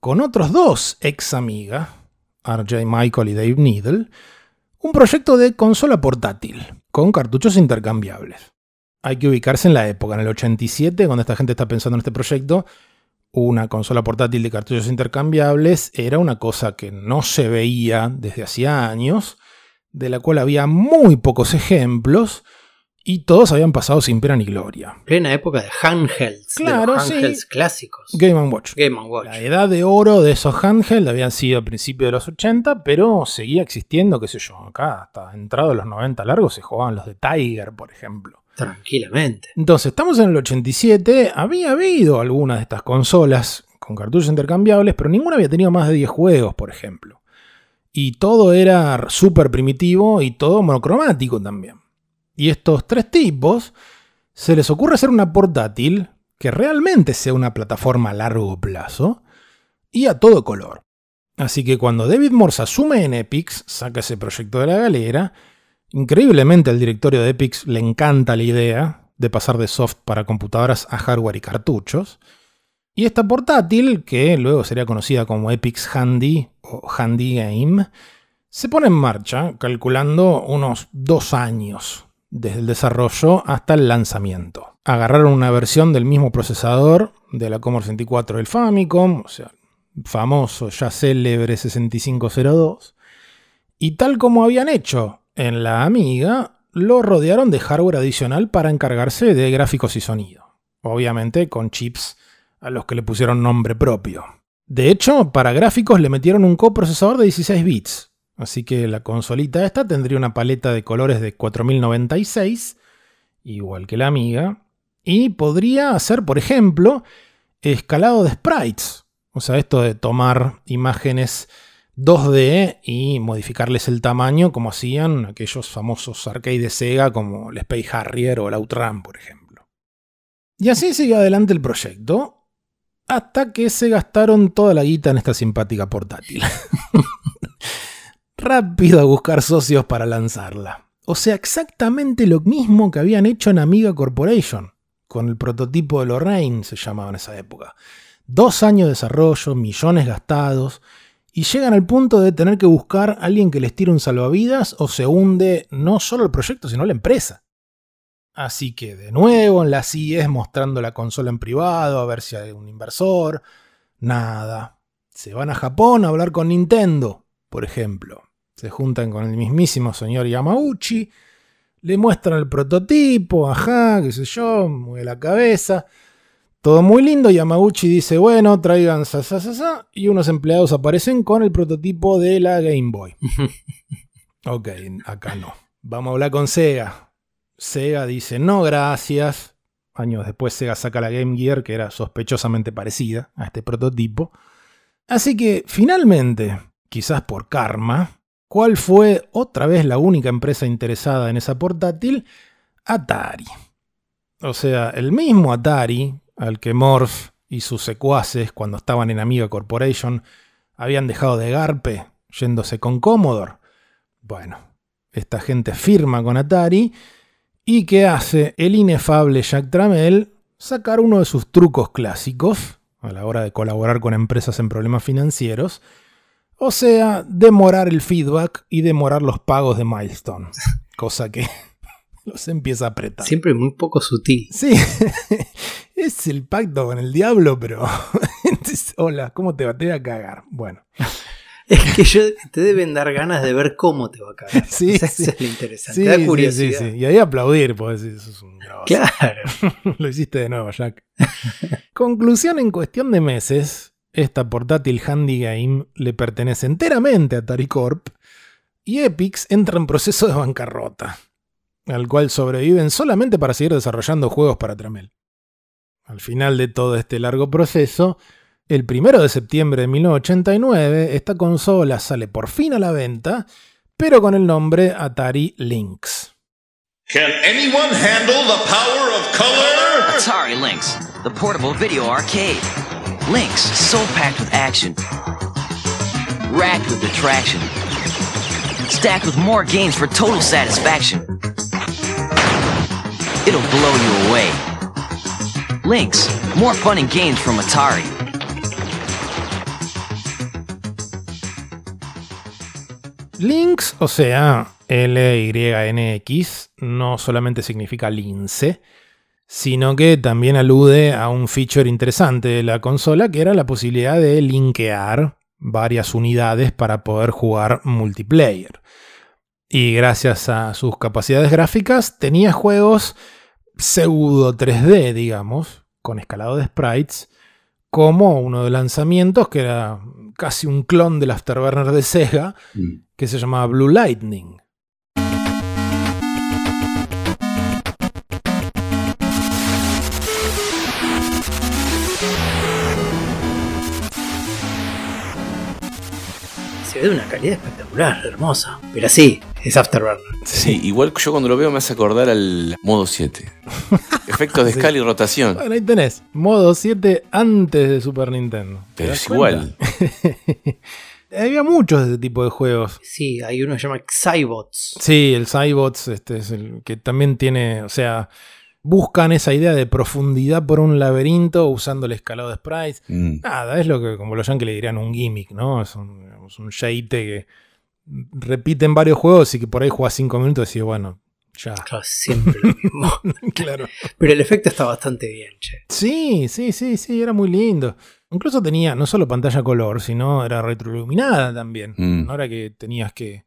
con otros dos ex amiga, RJ Michael y Dave Needle, un proyecto de consola portátil con cartuchos intercambiables. Hay que ubicarse en la época, en el 87, cuando esta gente está pensando en este proyecto, una consola portátil de cartuchos intercambiables era una cosa que no se veía desde hacía años, de la cual había muy pocos ejemplos y todos habían pasado sin pena ni gloria. Plena época de handhelds. Claro, de handhelds clásicos. Game Watch. Game Watch. La edad de oro de esos handhelds habían sido a principios de los 80, pero seguía existiendo, qué sé yo, acá hasta entrado los 90 largos se jugaban los de Tiger, por ejemplo. Tranquilamente. Entonces, estamos en el 87, había habido algunas de estas consolas con cartuchos intercambiables, pero ninguna había tenido más de 10 juegos, por ejemplo. Y todo era súper primitivo y todo monocromático también. Y estos tres tipos se les ocurre hacer una portátil que realmente sea una plataforma a largo plazo y a todo color. Así que cuando David Morse asume en Epix, saca ese proyecto de la galera Increíblemente al directorio de Epix le encanta la idea de pasar de soft para computadoras a hardware y cartuchos. Y esta portátil, que luego sería conocida como Epix Handy o Handy Game, se pone en marcha calculando unos dos años desde el desarrollo hasta el lanzamiento. Agarraron una versión del mismo procesador de la Commodore 64 del Famicom, o sea, famoso ya célebre 6502, y tal como habían hecho en la Amiga lo rodearon de hardware adicional para encargarse de gráficos y sonido. Obviamente con chips a los que le pusieron nombre propio. De hecho, para gráficos le metieron un coprocesador de 16 bits. Así que la consolita esta tendría una paleta de colores de 4096, igual que la Amiga. Y podría hacer, por ejemplo, escalado de sprites. O sea, esto de tomar imágenes 2D y modificarles el tamaño como hacían aquellos famosos arcades de Sega como el Space Harrier o el Outrun, por ejemplo. Y así sigue adelante el proyecto hasta que se gastaron toda la guita en esta simpática portátil. Rápido a buscar socios para lanzarla. O sea, exactamente lo mismo que habían hecho en Amiga Corporation, con el prototipo de Lorraine se llamaba en esa época. Dos años de desarrollo, millones gastados, y llegan al punto de tener que buscar a alguien que les tire un salvavidas o se hunde no solo el proyecto, sino la empresa. Así que de nuevo en la CIES mostrando la consola en privado, a ver si hay un inversor. Nada. Se van a Japón a hablar con Nintendo, por ejemplo. Se juntan con el mismísimo señor Yamauchi, le muestran el prototipo, ajá, qué sé yo, mueve la cabeza. Todo muy lindo, Yamaguchi dice, bueno, traigan sa, sa, sa, y unos empleados aparecen con el prototipo de la Game Boy. ok, acá no. Vamos a hablar con Sega. Sega dice, no, gracias. Años después Sega saca la Game Gear, que era sospechosamente parecida a este prototipo. Así que finalmente, quizás por karma, ¿cuál fue otra vez la única empresa interesada en esa portátil? Atari. O sea, el mismo Atari al que Morph y sus secuaces, cuando estaban en Amiga Corporation, habían dejado de garpe yéndose con Commodore. Bueno, esta gente firma con Atari y que hace el inefable Jack Tramell sacar uno de sus trucos clásicos a la hora de colaborar con empresas en problemas financieros, o sea, demorar el feedback y demorar los pagos de milestone, cosa que los empieza a apretar. Siempre muy poco sutil. Sí, es el pacto con el diablo, pero... Hola, ¿cómo te va? Te voy a cagar. Bueno. Es que yo, te deben dar ganas de ver cómo te va a cagar. Sí, sí. es lo interesante. Sí, da sí, curiosidad. sí, sí. Y ahí aplaudir, pues eso es un. Claro. Lo hiciste de nuevo, Jack. Conclusión en cuestión de meses, esta portátil handy game le pertenece enteramente a Atari Corp y Epix entra en proceso de bancarrota, al cual sobreviven solamente para seguir desarrollando juegos para Tramel. Al final de todo este largo proceso, el primero de septiembre de 1989, esta consola sale por fin a la venta, pero con el nombre Atari Lynx. Can anyone handle the power of color? Atari Lynx, the portable video arcade. Lynx so packed with action, racked with attraction, stacked with more games for total satisfaction. It'll blow you away. Lynx, more fun and games from Atari. Lynx, o sea, L-Y-N-X, no solamente significa lince, sino que también alude a un feature interesante de la consola, que era la posibilidad de linkear varias unidades para poder jugar multiplayer. Y gracias a sus capacidades gráficas, tenía juegos pseudo 3D, digamos, con escalado de sprites, como uno de lanzamientos que era casi un clon del Afterburner de Sega, Mm. que se llamaba Blue Lightning. Ve de una calidad espectacular, hermosa. Pero sí, es Afterburner. Sí, igual yo cuando lo veo me hace acordar al modo 7. Efectos de Sí. escala y rotación. Bueno, ahí tenés, modo 7 antes de Super Nintendo. ¿Te Pero es cuenta? Había muchos de ese tipo de juegos. Sí, hay uno que se llama Cybots. Sí, el Cybots este es el que también tiene, o sea, buscan esa idea de profundidad por un laberinto usando el escalado de sprites. Mm. Nada, es lo que como los yankees le dirían un gimmick, ¿no? Es un, digamos, un que repite en varios juegos y que por ahí juegas 5 minutos y decís, bueno, ya. Claro, siempre lo mismo. claro. Pero el efecto está bastante bien, che. Sí, sí, sí, sí, era muy lindo. Incluso tenía no solo pantalla color, sino era retroiluminada también. Mm. No era que tenías que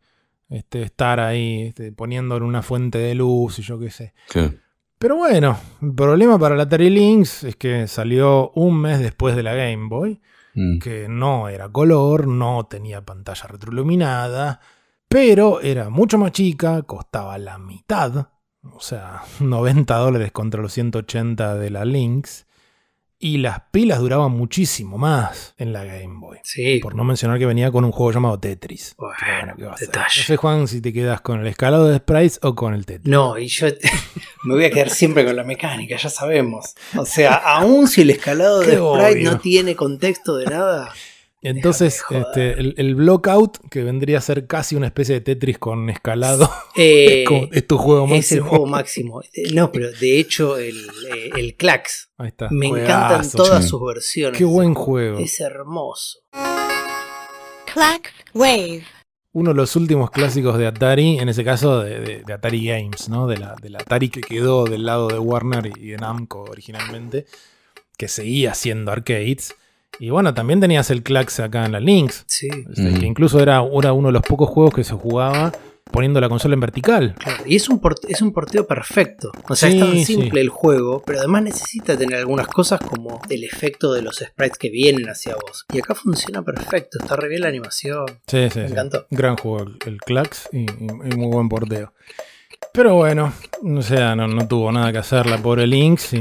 este, estar ahí este, poniendo en una fuente de luz y yo qué sé. Claro. Pero bueno, el problema para la Atari Lynx es que salió un mes después de la Game Boy, Mm. que no era color, no tenía pantalla retroiluminada, pero era mucho más chica, costaba la mitad, o sea, 90 dólares contra los 180 de la Lynx, y las pilas duraban muchísimo más en la Game Boy. Sí. Por no mencionar que venía con un juego llamado Tetris. Bueno, ¿qué va a hacer? detalle. No sé, Juan, si te quedas con el escalado de sprites o con el Tetris. No, y yo me voy a quedar siempre con la mecánica, ya sabemos. O sea, aun si el escalado de Qué sprite obvio. no tiene contexto de nada. Entonces, este, el, el Blockout, que vendría a ser casi una especie de Tetris con escalado, Eh, es, como- es tu juego máximo. es el juego máximo. Eh, No, pero de hecho el, eh, el Clax. Ahí está. Me Juegazo, encantan todas sí. sus versiones. Qué buen juego. Es hermoso. Clack Wave. Uno de los últimos clásicos de Atari, en ese caso de, de- de Atari Games, ¿no? De la, de la Atari que quedó del lado de Warner y de Namco originalmente, que seguía siendo arcades. Y bueno, también tenías el Clax acá en la Lynx, Sí. este, Ujú. que incluso era, era uno de los pocos juegos que se jugaba poniendo la consola en vertical. Claro, y es un, port- es un porteo perfecto. O sea, Sí, es tan sí. simple el juego, pero además necesita tener algunas cosas como el efecto de los sprites que vienen hacia vos. Y acá funciona perfecto, está re bien la animación. Sí, sí, Me sí. encantó. Gran juego el, el Clax y, y- y muy buen porteo. Pero bueno, O sea, no, tuvo nada que hacer la pobre Lynx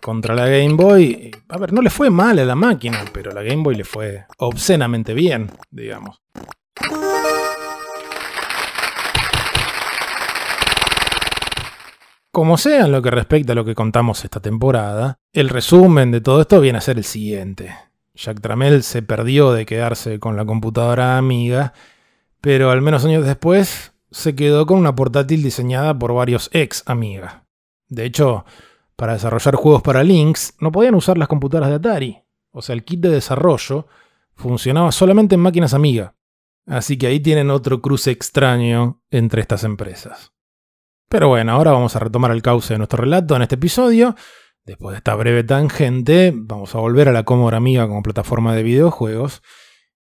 contra la Game Boy. A ver, no le fue mal a la máquina, pero la Game Boy le fue obscenamente bien, digamos. Como sea en lo que respecta a lo que contamos esta temporada, el resumen de todo esto viene a ser el siguiente. Jack Tramel se perdió de quedarse con la computadora amiga, pero al menos años después se quedó con una portátil diseñada por varios ex amiga. De hecho, para desarrollar juegos para Lynx no podían usar las computadoras de Atari, o sea, el kit de desarrollo funcionaba solamente en máquinas amiga. Así que ahí tienen otro cruce extraño entre estas empresas. Pero bueno, ahora vamos a retomar el cauce de nuestro relato en este episodio. Después de esta breve tangente, vamos a volver a la Commodore Amiga como plataforma de videojuegos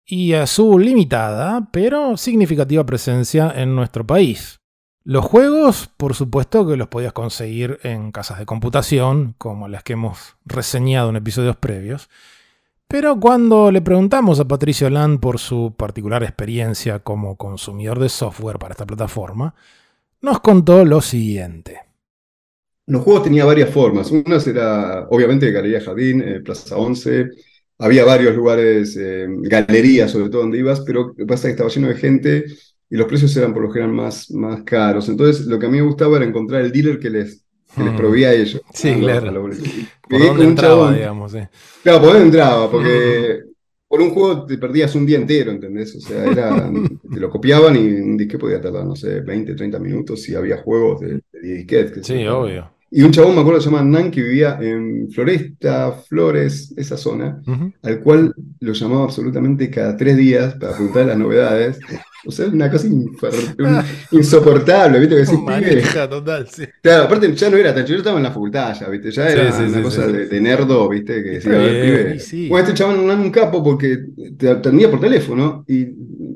y a su limitada, pero significativa presencia en nuestro país. Los juegos, por supuesto que los podías conseguir en casas de computación, como las que hemos reseñado en episodios previos, pero cuando le preguntamos a Patricio Land por su particular experiencia como consumidor de software para esta plataforma, nos contó lo siguiente. Los juegos tenían varias formas. Una era, obviamente, Galería Jardín, eh, Plaza 11. Había varios lugares, eh, galerías sobre todo donde ibas, pero lo que pasa es que estaba lleno de gente y los precios eran por lo general más, más caros. Entonces, lo que a mí me gustaba era encontrar el dealer que les, les mm. proveía a ellos. Sí, claro. ¿Por dónde entraba, digamos? Claro, por dónde entraba, porque por un juego te perdías un día entero, ¿entendés? O sea, era, te lo copiaban y un disque podía tardar, no sé, 20, 30 minutos si había juegos de, de disquetes. Sí, obvio. Y un chabón, me acuerdo, se llama Nan, que vivía en Floresta, Flores, esa zona, al cual lo llamaba absolutamente cada tres días para preguntar las novedades. O sea, una cosa insoportable, ¿viste? Que decís, pibe. total, sí. Claro, aparte ya no era tan yo estaba en la facultad ya, ¿viste? Ya era una cosa de, nerdo, ¿viste? Que decía, ver, pibe. Bueno, este chabón un capo porque te atendía por teléfono y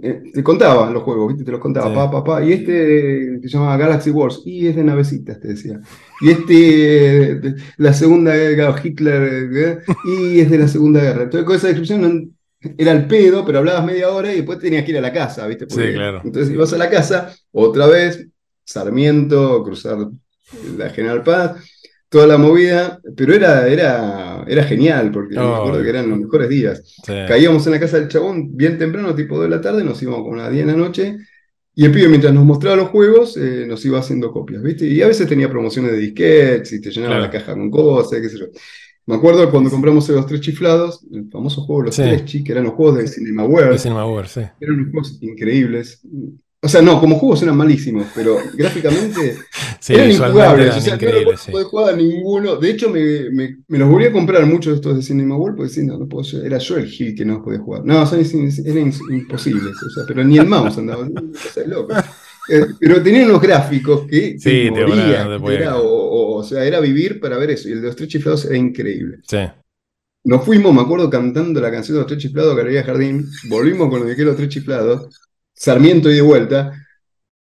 eh, te contaba los juegos, ¿viste? Te los contaba, pa, pa, pa. Y este se llamaba Galaxy Wars, y es de navecitas, te decía. Y este, de, la segunda guerra, Hitler, ¿eh? y es de la segunda guerra. Entonces, con esa descripción era el pedo, pero hablabas media hora y después tenías que ir a la casa, ¿viste? sí, claro. Entonces ibas a la casa, otra vez, Sarmiento, cruzar la General Paz, toda la movida, pero era, era, era genial, porque me acuerdo que eran los mejores días. Caíamos en la casa del chabón bien temprano, tipo 2 de la tarde, nos íbamos con las 10 de la noche, y el pibe mientras nos mostraba los juegos, eh, nos iba haciendo copias, ¿viste? Y a veces tenía promociones de disquetes, y te llenaba la caja con cosas, qué sé yo. Me acuerdo cuando compramos los tres chiflados, el famoso juego Los Tres Chi, que eran los juegos de CinemaWare. De CinemaWare, sí. Eran unos juegos increíbles. O sea, no, como juegos eran malísimos, pero gráficamente eran injugables. o sea, no podía jugar a ninguno. De hecho, me, me, me, los volví a comprar muchos de estos de CinemaWare porque sí, no, no puedo, era yo el Gil que no podía jugar. No, son, eran imposibles. O sea, pero ni el mouse andaba. Loco. Eh, pero tenían unos gráficos que sí, era, o, sea, era vivir para ver eso. Y el de los tres chiflados era increíble. Sí. Nos fuimos, me acuerdo, cantando la canción de los tres chiflados, Galería Jardín. Volvimos con lo de los tres chiflados. Sarmiento y de vuelta.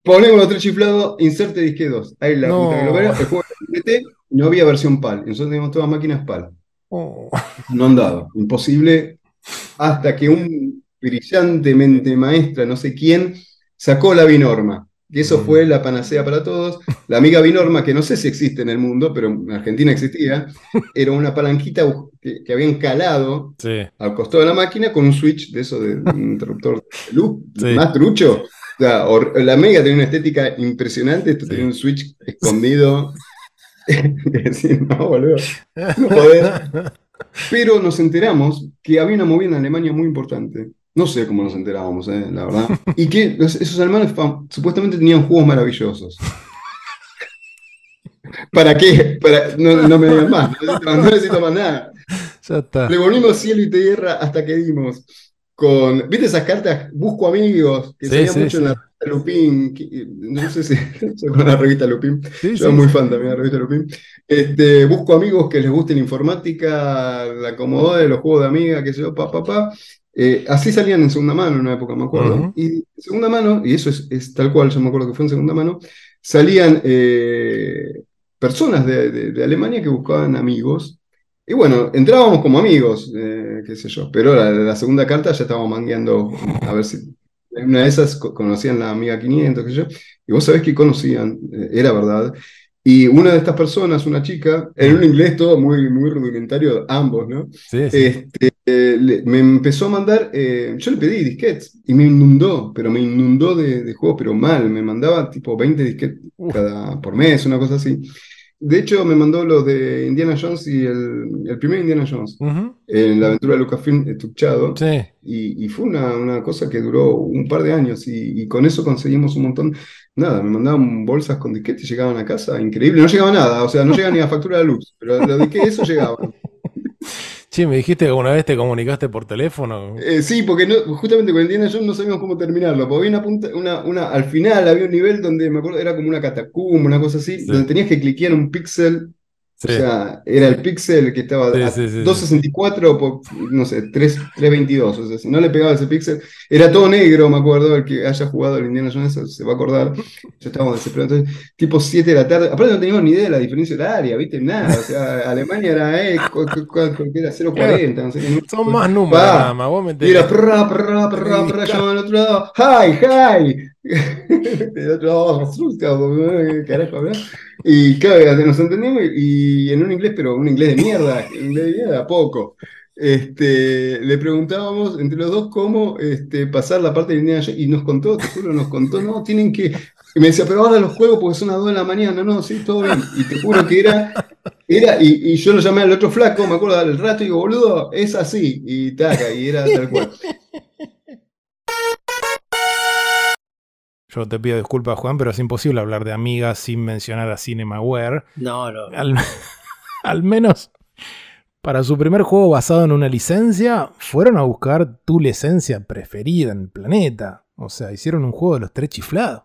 Ponemos los tres chiflados, inserte disque 2. Ahí la no. puta que lo el juego de no había versión PAL. Nosotros teníamos todas máquinas PAL. Oh. No andaba. Imposible. Hasta que un brillantemente maestra, no sé quién, sacó la binorma. Y eso fue la panacea para todos. La amiga binorma, que no sé si existe en el mundo, pero en Argentina existía, era una palanquita que, habían calado al costado de la máquina con un switch de eso de un interruptor de luz, más trucho. la amiga tenía una estética impresionante, esto tenía un switch escondido. no, boludo, Pero nos enteramos que había una movida en Alemania muy importante no sé cómo nos enterábamos, eh, la verdad. Y que esos alemanes supuestamente tenían juegos maravillosos. ¿Para qué? Para, no, me digan más, no necesito, más nada. Ya está. Le volvimos cielo y tierra hasta que dimos con. ¿Viste esas cartas? Busco amigos, que se mucho en la revista Lupin. no sé si con la revista Lupin. Yo soy muy fan también de la revista Lupin. Este, busco amigos que les guste la informática, la de los juegos de amiga, que sé yo, pa, pa, pa. Eh, así salían en segunda mano en una época, me acuerdo. Y en segunda mano, y eso es, tal cual, yo me acuerdo que fue en segunda mano, salían eh, personas de, Alemania que buscaban amigos. Y bueno, entrábamos como amigos, eh, qué sé yo, pero la, la, segunda carta ya estábamos mangueando a ver si una de esas conocían la amiga 500, qué sé yo, y vos sabés que conocían, era verdad, Y una de estas personas, una chica, en un inglés todo muy, muy rudimentario, ambos, ¿no? Sí, sí. Este, eh, le- me empezó a mandar, eh, yo le pedí disquetes y me inundó, pero me inundó de, de juegos, pero mal, me mandaba tipo 20 disquetes cada, por mes, una cosa así. De hecho, me mandó lo de Indiana Jones y el, el primer Indiana Jones, Ujú. en la aventura de Lucasfilm estuchado. Sí. Y, y fue una, una cosa que duró un par de años y, y con eso conseguimos un montón. Nada, me mandaban bolsas con disquetes y llegaban a casa, increíble. No llegaba nada, o sea, no llega ni a factura de luz, pero los disquetes, eso llegaba. Sí, me dijiste que una vez te comunicaste por teléfono. Eh, sí, porque no, justamente con Indiana Jones no sabíamos cómo terminarlo. Porque había una punta, una, una, al final había un nivel donde me acuerdo era como una catacumba, una cosa así, donde tenías que cliquear un píxel. Sí. O sea, era el píxel que estaba Sí, a sí, sí, sí. 264 por, no sé, 3, 322. O sea, si no le pegaba ese píxel, era todo negro, me acuerdo. El que haya jugado el Indiana Jones se- va a acordar. Ya estábamos desesperados. Entonces, tipo 7 de la tarde. Aparte, no teníamos ni idea de la diferencia horaria, ¿viste? Nada. O sea, Alemania era, eh, cu- cu- cu- cu- era 040. No sé. Son más números Pa. nada más. Vos metés- Y era prra, prra, prra, prra, llamaban al otro lado, ¡Hi, hi! Del otro lado, resulta, ¿qué carajo, ¿verdad? Y claro, nos entendíamos y, en un inglés, pero un inglés de mierda, un inglés de mierda, poco. Este, le preguntábamos entre los dos cómo este, pasar la parte de Indiana Jones y nos contó, te juro, nos contó, no, tienen que. Y me decía, pero ahora los juego porque son las 2 de la mañana, no, sí, todo bien. Y te juro que era, era y, y yo lo llamé al otro flaco, me acuerdo al rato y digo, boludo, es así, y taca, y era tal cual. Yo te pido disculpas, Juan, pero es imposible hablar de Amiga sin mencionar a Cinemaware. No, no. Al, al menos para su primer juego basado en una licencia, fueron a buscar tu licencia preferida en el planeta. O sea, hicieron un juego de los tres chiflados.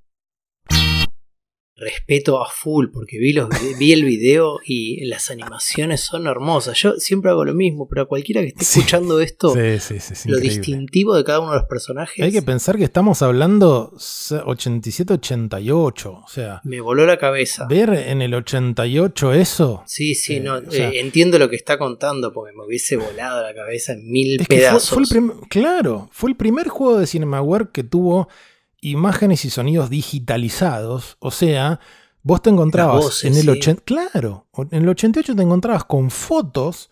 Respeto a full porque vi, los, vi el video y las animaciones son hermosas. Yo siempre hago lo mismo, pero a cualquiera que esté escuchando esto, Sí, sí, sí, es lo increíble. distintivo de cada uno de los personajes Hay que pensar que estamos hablando 87-88. O sea, me voló la cabeza. ver en el 88 eso. Sí, sí, Eh, no, o sea- eh, entiendo lo que está contando porque me hubiese volado la cabeza en mil fue- pedazos. fue el prim- claro, fue el primer juego de Cinemaware que tuvo imágenes y sonidos digitalizados. O sea, vos te encontrabas voces, en el sí. 80, claro, en el 88 te encontrabas con fotos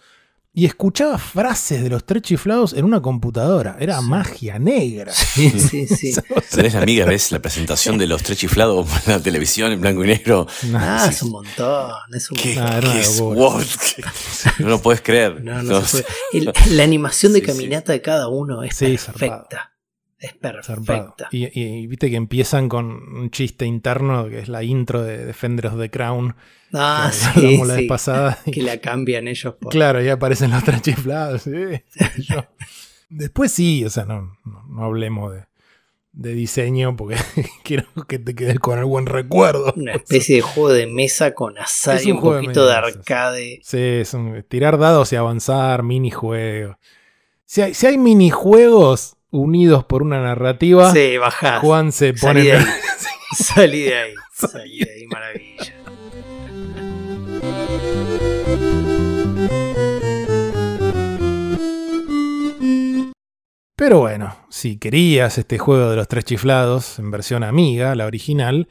y escuchabas frases de los tres chiflados en una computadora. Era magia negra. Sí, sí, sí. Tenés la amiga, ves la presentación de los tres chiflados por la televisión en blanco y negro. Ah, Sí. es un montón, es un ¿Qué, montón. Qué es? No lo puedes creer. No, no No se puede. El- la animación de Sí, sí. caminata de cada uno es Sí, perfecta. Es perfecta. Y, y- y viste que empiezan con un chiste interno que es la intro de Defenders of the Crown. Ah, que sí, la vez sí. pasada. Que la cambian ellos por. Claro, ya aparecen los tres chiflados. Después sí, o sea, no, no, no hablemos de, de diseño porque quiero que te quedes con el buen recuerdo. Una especie de juego de mesa con azar Es y un poquito de mesa, arcade. Sí, es un- tirar dados y avanzar, minijuegos. Si hay, si hay minijuegos unidos por una narrativa, Sí, bajás. Juan se Salí pone... de ahí. Salí de ahí. Salí de ahí, maravilla. Pero bueno, si querías este juego de los tres chiflados en versión amiga, la original,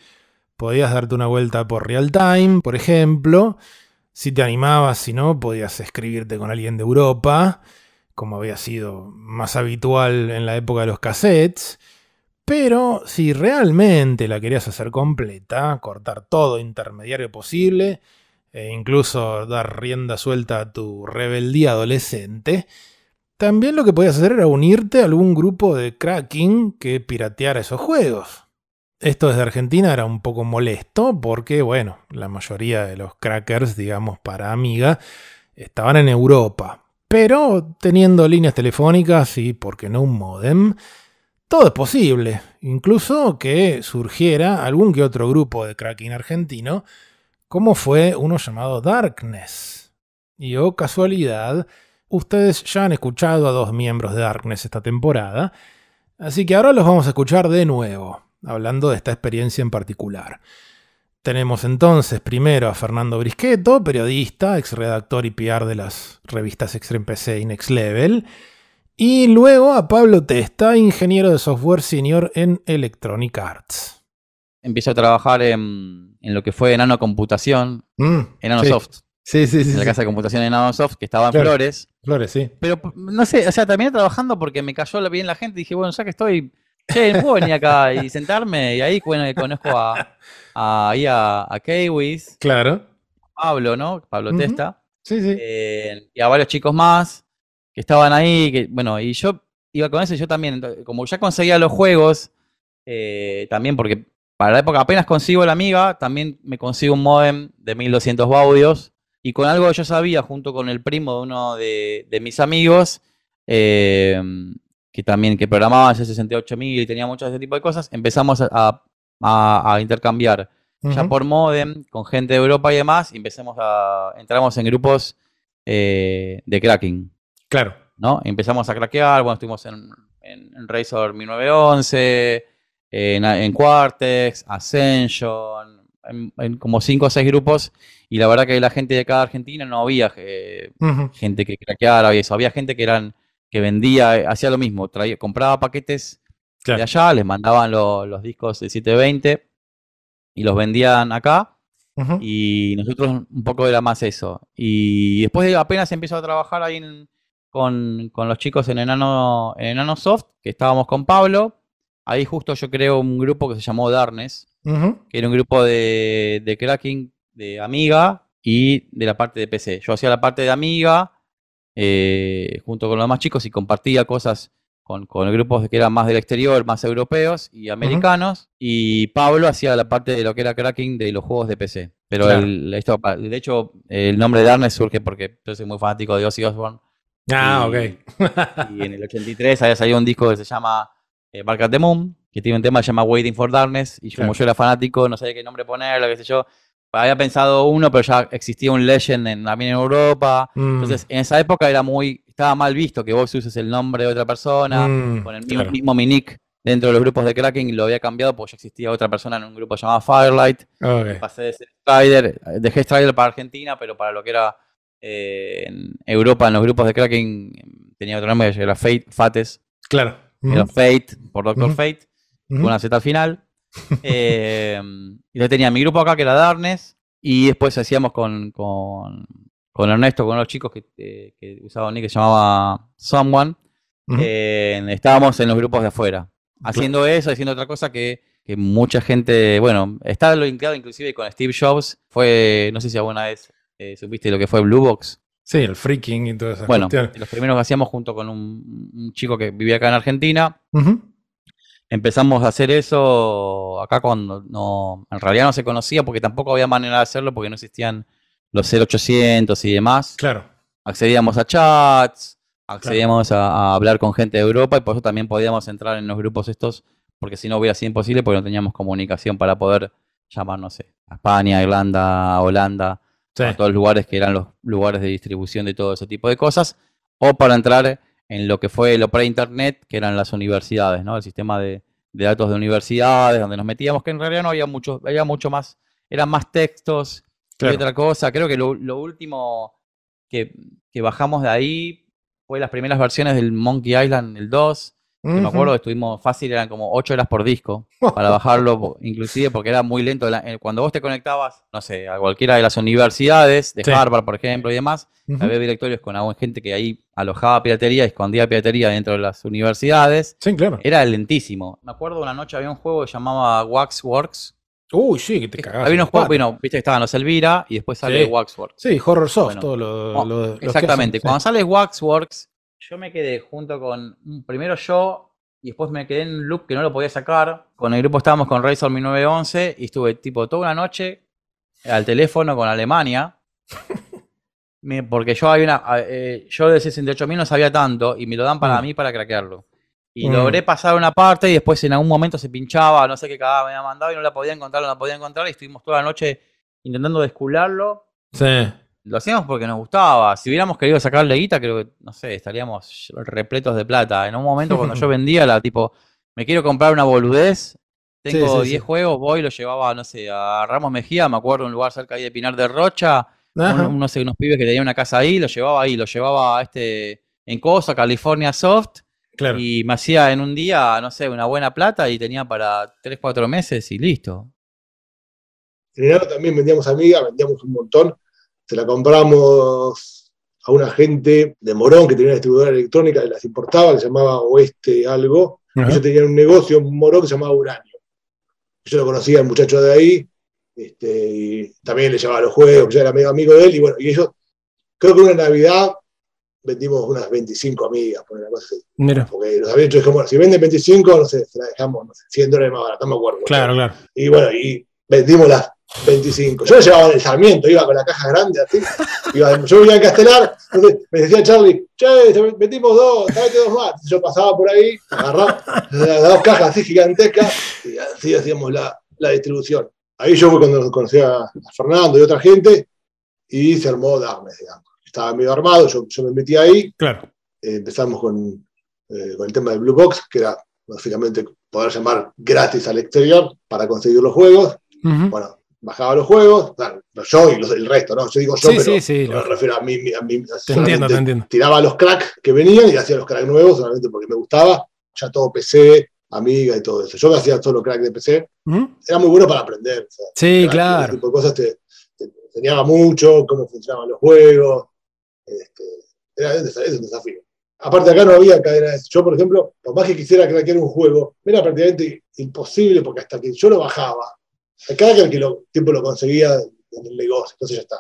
podías darte una vuelta por real time, por ejemplo. Si te animabas, si no, podías escribirte con alguien de Europa, como había sido más habitual en la época de los cassettes. Pero si realmente la querías hacer completa, cortar todo intermediario posible, e incluso dar rienda suelta a tu rebeldía adolescente, también lo que podías hacer era unirte a algún grupo de cracking que pirateara esos juegos. Esto desde Argentina era un poco molesto porque, bueno, la mayoría de los crackers, digamos, para Amiga, estaban en Europa. Pero teniendo líneas telefónicas y, ¿por qué no, un modem? Todo es posible. Incluso que surgiera algún que otro grupo de cracking argentino, como fue uno llamado Darkness. Y oh casualidad, ustedes ya han escuchado a dos miembros de Darkness esta temporada, así que ahora los vamos a escuchar de nuevo, hablando de esta experiencia en particular. Tenemos entonces primero a Fernando Brisqueto, periodista, ex redactor y PR de las revistas Extreme PC y Next Level, y luego a Pablo Testa, ingeniero de software senior en Electronic Arts. Empiezo a trabajar en, lo que fue Nanocomputación, Mm, en Nanosoft. Sí, sí, sí. En la sí. casa de computación de Nanosoft, que estaba en Claro. Flores. Flores, sí. Pero no sé, o sea, terminé trabajando porque me cayó bien la gente y dije, bueno, ya que estoy, che, puedo venir acá y sentarme. Y ahí, bueno, conozco a, ahí a, a Kiwis, Claro. Pablo, ¿no? Pablo. Testa. Sí, sí. eh, y a varios chicos más que estaban ahí. Que, bueno, y yo iba con eso y yo también, como ya conseguía los juegos, eh, también porque para la época apenas consigo la amiga, también me consigo un modem de 1200 baudios. Y con algo que yo sabía, junto con el primo de uno de, de mis amigos, eh, que también que programaba ese 68000 y tenía muchos de ese tipo de cosas, empezamos a, a- a- a intercambiar. Ya por modem con gente de Europa y demás, y empezamos a entramos en grupos eh, de cracking, Claro. ¿no? Empezamos a craquear, bueno, estuvimos en, en, en Razor 1911, en, en Quartex, Ascension, en, en como 5 o 6 grupos, y la verdad que la gente de acá de Argentina no había eh, gente que craqueara y eso, había gente que eran que vendía, eh, hacía lo mismo, traía, compraba paquetes Claro. de allá, les mandaban lo- los discos de 720 y los vendían acá. Y nosotros un poco era más eso. Y después de- apenas empiezo a trabajar ahí en- con, con los chicos en Enano, en Enano Soft, que estábamos con Pablo. Ahí justo yo creo un grupo que se llamó Darnes, que era un grupo de, de cracking de Amiga y de la parte de PC. Yo hacía la parte de Amiga eh, junto con los demás chicos y compartía cosas con, con grupos que eran más del exterior, más europeos y americanos. Y Pablo hacía la parte de lo que era cracking de los juegos de PC. Pero Claro. el- esto, de hecho, el nombre de Darkness surge porque yo soy muy fanático de Ozzy Osbourne. Ah, Y- ok. Y en el 83 había salido un disco que se llama eh, Bark at the Moon, que tiene un tema que se llama Waiting for Darkness. Y como Claro. yo era fanático, no sabía qué nombre ponerle, qué sé yo. Había pensado uno, pero ya existía un Legend en, también en Europa. Mm. Entonces, en esa época era muy. Estaba mal visto que vos uses el nombre de otra persona, Mm, con el mismo, claro. mismo mi nick dentro de los grupos de Kraken lo había cambiado porque ya existía otra persona en un grupo llamado Firelight. Pasé de ser Strider, dejé Strider para Argentina, pero para lo que era eh, en Europa, en los grupos de Kraken, tenía otro nombre que era Fate, Fates, Claro. era. Fate, por Doctor. Fate, con una Z al final. Eh, y yo tenía mi grupo acá que era Darkness, y después hacíamos con, con, con Ernesto, con los chicos que, eh, que usaba un nick que se llamaba Someone. Eh, estábamos en los grupos de afuera, haciendo eso, haciendo otra cosa que, que mucha gente, bueno, está lo linkado inclusive con Steve Jobs, fue, no sé si alguna vez eh, supiste lo que fue Blue Box. Sí, el freaking y todas esas Bueno, cuestiones. los primeros que hacíamos junto con un, un chico que vivía acá en Argentina, Ujú. Empezamos a hacer eso acá cuando no, en realidad no se conocía porque tampoco había manera de hacerlo porque no existían los 0800 y demás. Claro. Accedíamos a chats, accedíamos a, a hablar con gente de Europa y por eso también podíamos entrar en los grupos estos porque si no hubiera sido imposible porque no teníamos comunicación para poder llamar, no sé, a España, Irlanda, Holanda, Sí. a todos los lugares que eran los lugares de distribución de todo ese tipo de cosas, o para entrar en lo que fue lo pre-internet, que eran las universidades, ¿no? El sistema de, de datos de universidades, donde nos metíamos, que en realidad no había mucho, había mucho más, eran más textos Claro. y otra cosa. Creo que lo, lo último que, que bajamos de ahí fue las primeras versiones del Monkey Island, el 2. Me acuerdo que estuvimos fácil, eran como 8 horas por disco para bajarlo, inclusive porque era muy lento. Eh, Cuando vos te conectabas, no sé, a cualquiera de las universidades, de Sí. Harvard, por ejemplo, y demás, había directorios con alguna gente que ahí alojaba piratería, escondía piratería dentro de las universidades. Sí, claro. Era lentísimo. Me acuerdo una noche había un juego que se llamaba Waxworks. Uy, sí, que te cagás. Había unos juegos, bueno, viste que estaban los Elvira y después sale Sí. Waxworks. Sí, Horror Soft, Bueno, todo lo, lo- que Exactamente. hacen, Cuando sí. sale Waxworks, yo me quedé junto con mm, primero yo y después me quedé en un loop que no lo podía sacar. Con el grupo estábamos con Razor 1911 y estuve tipo toda una noche al teléfono con Alemania. Me- porque yo hay una eh, yo de 68.000 no sabía tanto y me lo dan para Mm. mí para craquearlo. Y Mm. logré pasar una parte y después en algún momento se pinchaba, no sé qué cagada me había mandado y no la podía encontrar, no la podía encontrar y estuvimos toda la noche intentando descularlo Sí. Lo hacíamos porque nos gustaba. Si hubiéramos querido sacarle guita, creo que, no sé, estaríamos repletos de plata. En un momento cuando yo vendía, la tipo, me quiero comprar una boludez, tengo 10 juegos, voy, lo llevaba, no sé, a Ramos Mejía, me acuerdo, un lugar cerca ahí de Pinar de Rocha, unos, unos pibes que tenían una casa ahí, lo llevaba ahí, lo llevaba a este, en Cosa, California Soft, y me hacía en un día, no sé, una buena plata y tenía para 3, 4 meses y listo. En enero también vendíamos amigas, vendíamos un montón. Se la compramos a una gente de Morón que tenía una distribuidora electrónica y las importaba, que se llamaba Oeste Algo. Ellos tenían un negocio en Morón que se llamaba Uranio. Yo lo conocía al muchacho de ahí, este, y también le llevaba los juegos, yo era medio amigo de él, y bueno, y ellos, creo que una Navidad vendimos unas 25 amigas, por una cosa así. Mira. Porque los habían hecho, como, si venden 25, no sé, se la dejamos, no sé, 100 dólares más barato, no me acuerdo. Claro, claro. Y bueno, y vendimos las 25. Yo llevaba en el Sarmiento, iba con la caja grande así. Iba, yo iba a Castelar, entonces me decía Charlie, che, vendimos dos, tráete dos más. Yo pasaba por ahí, agarraba las dos cajas así gigantescas y así hacíamos la, la distribución. Ahí yo fue cuando conocí a Fernando y otra gente y se armó Darmes, digamos estaba medio armado, yo, me metí ahí. Claro. Eh, empezamos con, eh, con, el tema de Blue Box, que era básicamente poder llamar gratis al exterior para conseguir los juegos. Bueno, bajaba los juegos, yo y el resto, ¿no? Yo digo yo, pero sí, sí, me refiero a mí. A mí te entiendo, te entiendo. Tiraba los cracks que venían y hacía los cracks nuevos, solamente porque me gustaba. Ya todo PC, Amiga y todo eso. Yo me hacía solo crack de PC. Era muy bueno para aprender. sí, claro. Ese tipo de cosas te, te enseñaba mucho, cómo funcionaban los juegos. Este, era, un desafío. Aparte acá no había cadenas. Yo, por ejemplo, por más que quisiera craquear un juego, era prácticamente imposible porque hasta que yo lo bajaba, cada que el tiempo lo conseguía en el negocio, entonces ya está.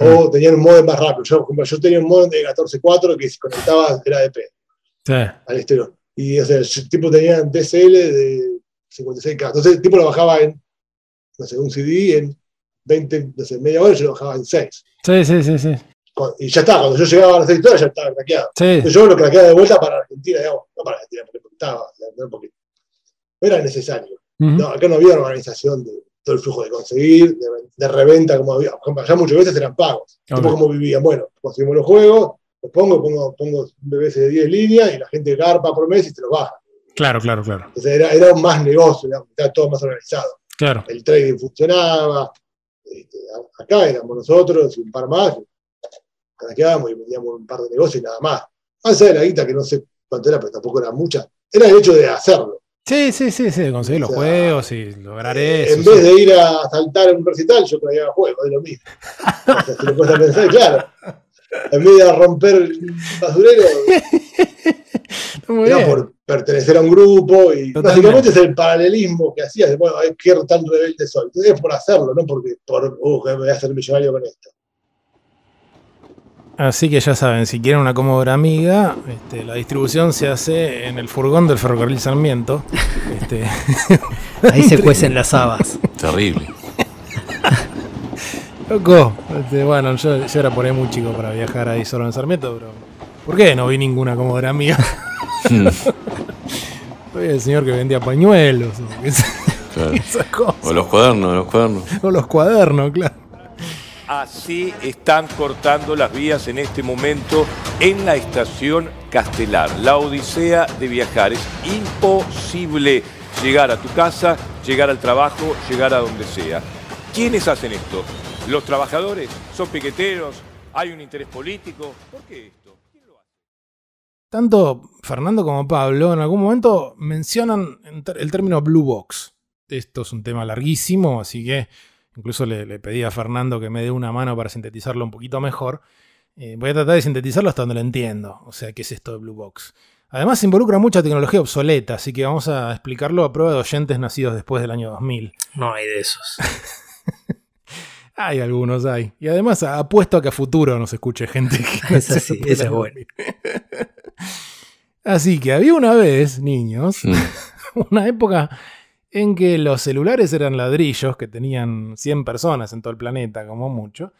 O tenían un modem más rápido. Yo, yo tenía un modem de 14.4 que se conectaba, era de sí. al exterior. Y o sea, el tipo tenía DSL de 56K. Entonces el tipo lo bajaba en, no sé, un CD en 20, no sé, media hora yo lo bajaba en 6. Sí, sí, sí, sí y ya está, cuando yo llegaba a la historias ya estaba craqueado. Entonces yo lo craqueaba de vuelta para Argentina, digamos, no para Argentina, porque estaba, porque era necesario. no, acá no había organización de todo el flujo de conseguir, de, reventa como había. Ya muchas veces eran pagos. Okay. como vivían, bueno, conseguimos los juegos, los pongo, pongo, pongo BBS de 10 líneas y la gente garpa por mes y te los baja. Claro, claro, claro. Entonces era, era un más negocio, estaba todo más organizado. Claro. El trading funcionaba. Este, acá éramos nosotros y un par más, craqueábamos y vendíamos un par de negocios y nada más. Más allá de la guita, que no sé cuánto era, pero tampoco era mucha, era el hecho de hacerlo. Sí, sí, sí, sí, conseguir los juegos y lograr eh, eso. En vez de ir a saltar en un recital, yo craqueaba juegos, es lo mismo. o sea, si lo puedes pensar, claro. En vez de romper el basurero, era por pertenecer a un grupo y básicamente es el paralelismo que hacías de, bueno, hay que tan rebelde soy. Es por hacerlo, no porque por, uh, me voy a hacer millonario con esto. Así que ya saben, si quieren una Commodore Amiga, este, la distribución se hace en el furgón del ferrocarril Sarmiento. Este, Ahí se cuecen las habas. Terrible. Loco, este, bueno, yo, era por ahí muy chico para viajar ahí solo en Sarmiento, pero ¿por qué no vi ninguna Commodore Amiga? Soy el señor que vendía pañuelos. O, o los cuadernos, los cuadernos. O los cuadernos, claro. Así están cortando las vías en este momento en la estación Castelar. La odisea de viajar. Es imposible llegar a tu casa, llegar al trabajo, llegar a donde sea. ¿Quiénes hacen esto? ¿Los trabajadores? ¿Son piqueteros? ¿Hay un interés político? ¿Por qué esto? ¿Quién lo hace? Tanto Fernando como Pablo en algún momento mencionan el término blue box. Esto es un tema larguísimo, así que Incluso le, pedí a Fernando que me dé una mano para sintetizarlo un poquito mejor. Eh, voy a tratar de sintetizarlo hasta donde lo entiendo. O sea, ¿qué es esto de Blue Box? Además, involucra mucha tecnología obsoleta, así que vamos a explicarlo a prueba de oyentes nacidos después del año 2000. No hay de esos. hay algunos, hay. Y además apuesto a que a futuro nos escuche gente que Esa es bueno. Así que había una vez, niños, mm. una época en que los celulares eran ladrillos que tenían 100 personas en todo el planeta, como mucho,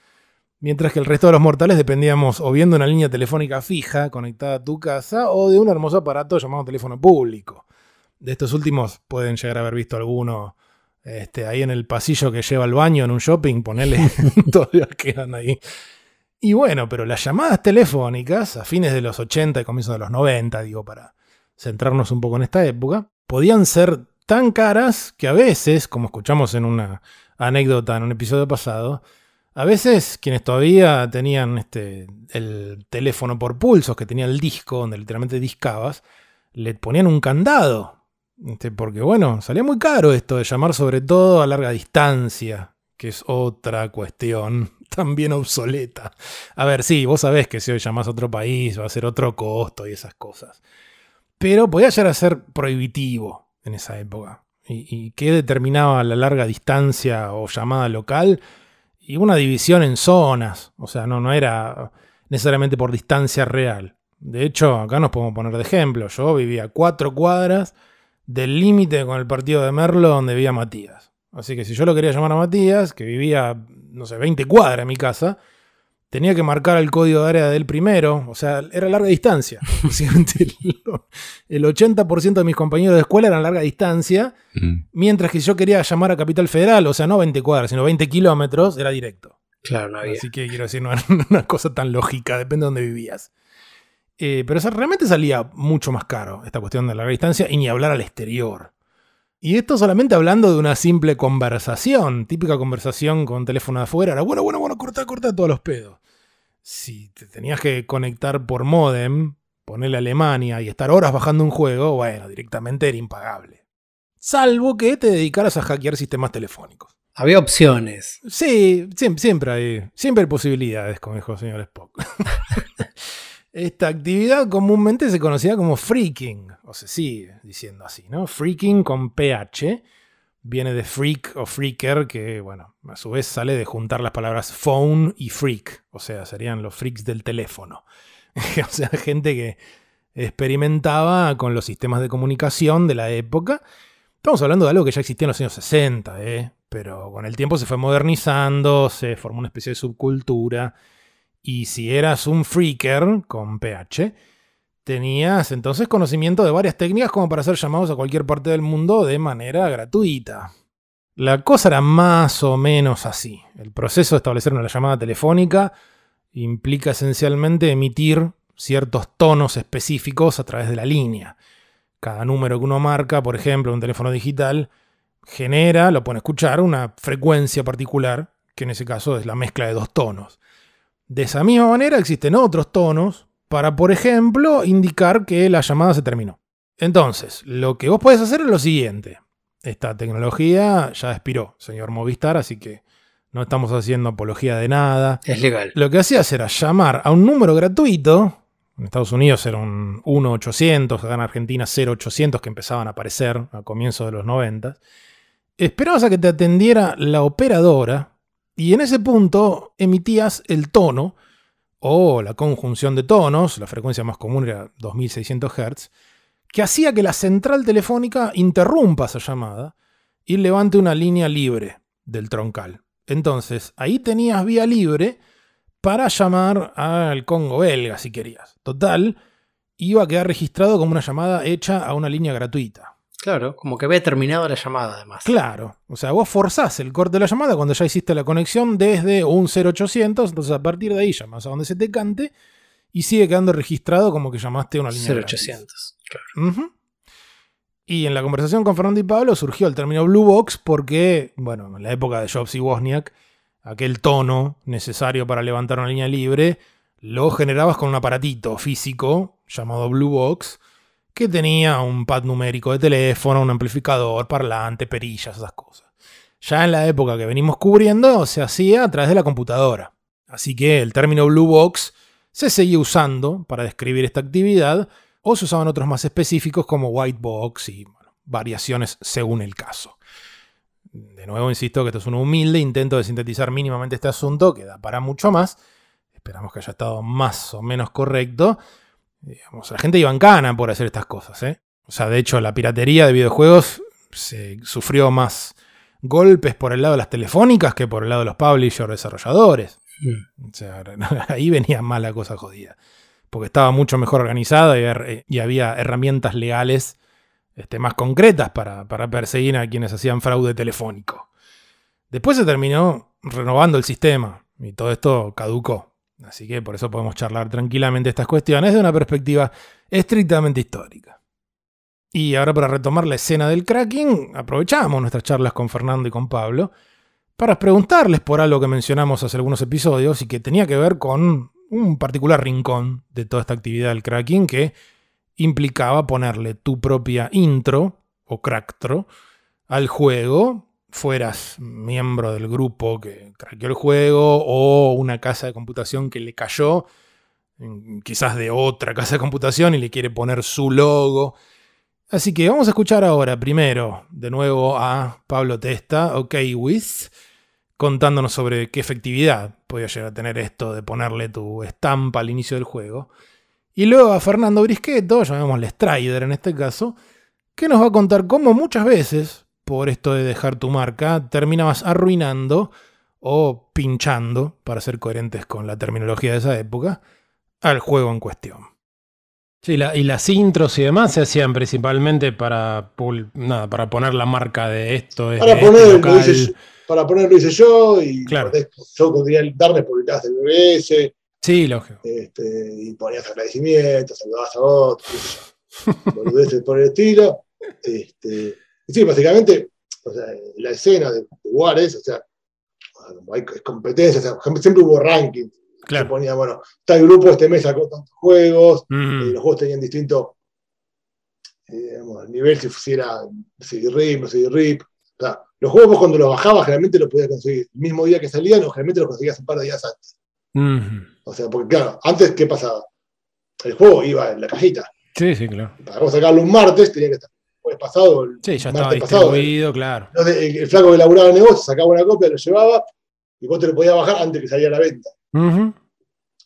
mientras que el resto de los mortales dependíamos o viendo una línea telefónica fija conectada a tu casa o de un hermoso aparato llamado teléfono público. De estos últimos pueden llegar a haber visto alguno este, ahí en el pasillo que lleva al baño en un shopping, ponele, todavía quedan ahí. Y bueno, pero las llamadas telefónicas, a fines de los 80 y comienzos de los 90, digo, para centrarnos un poco en esta época, podían ser tan caras que a veces, como escuchamos en una anécdota en un episodio pasado, a veces quienes todavía tenían este, el teléfono por pulsos, que tenía el disco, donde literalmente discabas, le ponían un candado. Este, porque bueno, salía muy caro esto de llamar sobre todo a larga distancia, que es otra cuestión también obsoleta. A ver, sí, vos sabés que si hoy llamás a otro país va a ser otro costo y esas cosas. Pero podía llegar a ser prohibitivo en esa época. ¿Y, y qué determinaba la larga distancia o llamada local? y una división en zonas. O sea, no, no era necesariamente por distancia real. De hecho, acá nos podemos poner de ejemplo. Yo vivía cuatro cuadras del límite con el partido de Merlo donde vivía Matías. Así que si yo lo quería llamar a Matías, que vivía, no sé, 20 cuadras en mi casa, tenía que marcar el código de área del primero, o sea, era larga distancia. el 80% de mis compañeros de escuela eran larga distancia, mm. mientras que yo quería llamar a Capital Federal, o sea, no 20 cuadras, sino 20 kilómetros, era directo. Claro, no había. Así que quiero decir, no era una cosa tan lógica, depende de dónde vivías. Eh, pero realmente salía mucho más caro esta cuestión de larga distancia y ni hablar al exterior. Y esto solamente hablando de una simple conversación, típica conversación con teléfono de afuera. Era bueno, bueno, bueno, corta, corta todos los pedos. Si te tenías que conectar por modem, ponerle Alemania y estar horas bajando un juego, bueno, directamente era impagable. Salvo que te dedicaras a hackear sistemas telefónicos. Había opciones. Sí, siempre, hay, siempre hay posibilidades, como dijo el señor Spock. Esta actividad comúnmente se conocía como freaking, o se sigue diciendo así, ¿no? Freaking con PH, viene de freak o freaker, que, bueno, a su vez sale de juntar las palabras phone y freak, o sea, serían los freaks del teléfono. o sea, gente que experimentaba con los sistemas de comunicación de la época. Estamos hablando de algo que ya existía en los años 60, ¿eh? pero con el tiempo se fue modernizando, se formó una especie de subcultura y si eras un freaker con PH, tenías entonces conocimiento de varias técnicas como para hacer llamados a cualquier parte del mundo de manera gratuita. La cosa era más o menos así. El proceso de establecer una llamada telefónica implica esencialmente emitir ciertos tonos específicos a través de la línea. Cada número que uno marca, por ejemplo, un teléfono digital, genera, lo pone a escuchar, una frecuencia particular, que en ese caso es la mezcla de dos tonos. De esa misma manera existen otros tonos para, por ejemplo, indicar que la llamada se terminó. Entonces, lo que vos podés hacer es lo siguiente. Esta tecnología ya expiró, señor Movistar, así que no estamos haciendo apología de nada. Es legal. Lo que hacías era llamar a un número gratuito. En Estados Unidos era un 1-800, acá en Argentina 0-800 que empezaban a aparecer a comienzos de los 90. Esperabas a que te atendiera la operadora y en ese punto emitías el tono o la conjunción de tonos, la frecuencia más común era 2600 Hz, que hacía que la central telefónica interrumpa esa llamada y levante una línea libre del troncal. Entonces, ahí tenías vía libre para llamar al Congo belga si querías. Total, iba a quedar registrado como una llamada hecha a una línea gratuita. Claro, como que había terminado la llamada además. Claro, o sea, vos forzás el corte de la llamada cuando ya hiciste la conexión desde un 0800, entonces a partir de ahí llamas a donde se te cante y sigue quedando registrado como que llamaste a una línea 0800, claro. Y en la conversación con Fernando y Pablo surgió el término Blue Box porque, bueno, en la época de Jobs y Wozniak, aquel tono necesario para levantar una línea libre lo generabas con un aparatito físico llamado Blue Box que tenía un pad numérico de teléfono, un amplificador, parlante, perillas, esas cosas. Ya en la época que venimos cubriendo se hacía a través de la computadora. Así que el término Blue Box se seguía usando para describir esta actividad o se usaban otros más específicos como White Box y variaciones según el caso. De nuevo, insisto que esto es un humilde intento de sintetizar mínimamente este asunto, que da para mucho más. Esperamos que haya estado más o menos correcto. Digamos, la gente iba en cana por hacer estas cosas. ¿eh? O sea, de hecho, la piratería de videojuegos se sufrió más golpes por el lado de las telefónicas que por el lado de los publishers desarrolladores. Mm. O sea, ahí venía mal la cosa jodida. Porque estaba mucho mejor organizada y, había herramientas legales este, más concretas para, para perseguir a quienes hacían fraude telefónico. Después se terminó renovando el sistema y todo esto caducó. Así que por eso podemos charlar tranquilamente estas cuestiones de una perspectiva estrictamente histórica. Y ahora para retomar la escena del cracking, aprovechamos nuestras charlas con Fernando y con Pablo para preguntarles por algo que mencionamos hace algunos episodios y que tenía que ver con un particular rincón de toda esta actividad del cracking que implicaba ponerle tu propia intro o cracktro al juego, fueras miembro del grupo que craqueó el juego o una casa de computación que le cayó, quizás de otra casa de computación y le quiere poner su logo. Así que vamos a escuchar ahora primero de nuevo a Pablo Testa, OK contándonos sobre qué efectividad podía llegar a tener esto de ponerle tu estampa al inicio del juego. Y luego a Fernando Brisqueto, llamémosle Strider en este caso, que nos va a contar cómo muchas veces, por esto de dejar tu marca, terminabas arruinando o pinchando, para ser coherentes con la terminología de esa época, al juego en cuestión. Sí, y las intros y demás se hacían principalmente para, nada, para poner la marca de esto. Para, este poner, lo hice, para poner hice yo y claro. yo podría darme publicadas el BBS. Sí, lógico. Este, y ponías agradecimientos, saludabas a otros, boludeces por el estilo. Este, sí, básicamente, o sea, la escena de Juárez, o sea, hay competencias, o sea, siempre hubo rankings. Claro. Se ponía, bueno, tal grupo este mes sacó tantos juegos, mm. eh, los juegos tenían distinto eh, digamos, nivel, si fuera CD-RIP, no CD-RIP. O sea, los juegos vos cuando los bajabas generalmente los podías conseguir el mismo día que salían o generalmente los conseguías un par de días antes. Mm. O sea, porque claro, antes, ¿qué pasaba? El juego iba en la cajita. Sí, sí, claro. Para vos sacarlo un martes, tenía que estar el pasado. El sí, ya estaba distribuido, claro. Entonces, el, el, flaco que laburaba el negocio sacaba una copia, lo llevaba y vos te lo podías bajar antes que saliera a la venta. Uh -huh.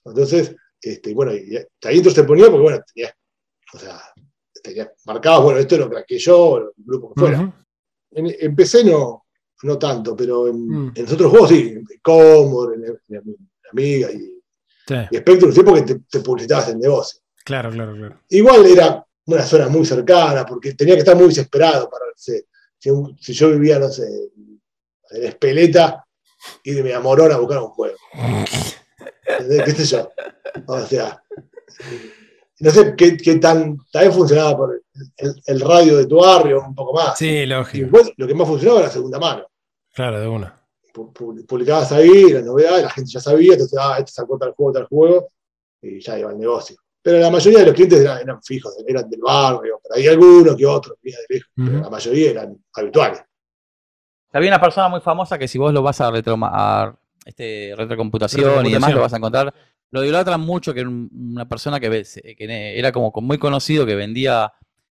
Entonces, este, bueno, y ahí entonces se ponía porque, bueno, tenía, o sea, tenía marcados, bueno, esto lo craqué yo, el grupo que fuera. Uh -huh. en, PC no, no tanto, pero en, mm. en los otros juegos sí, en Commodore, en Amiga y, sí. y Spectrum, sí, porque te, te publicitabas el negocio. Claro, claro, claro. Igual era una zona muy cercana, porque tenía que estar muy desesperado para si, si, yo vivía, no sé, en Espeleta y de mi amorón a buscar un juego. ¿Qué sé yo? O sea, no sé qué, qué tan. También funcionaba por el, el, radio de tu barrio, un poco más. Sí, lógico. Después, lo que más funcionaba era la segunda mano. Claro, de una. Publicabas ahí la novedad, la gente ya sabía, entonces, ah, este sacó tal juego, tal juego, y ya iba el negocio. Pero la mayoría de los clientes eran, eran fijos, eran del barrio, pero hay algunos que otros, de lejos, uh -huh. pero la mayoría eran habituales. Había una persona muy famosa que si vos lo vas a, retro, a este, retrocomputación y demás, lo vas a encontrar. Lo idolatran mucho, que era una persona que, que era como muy conocido, que vendía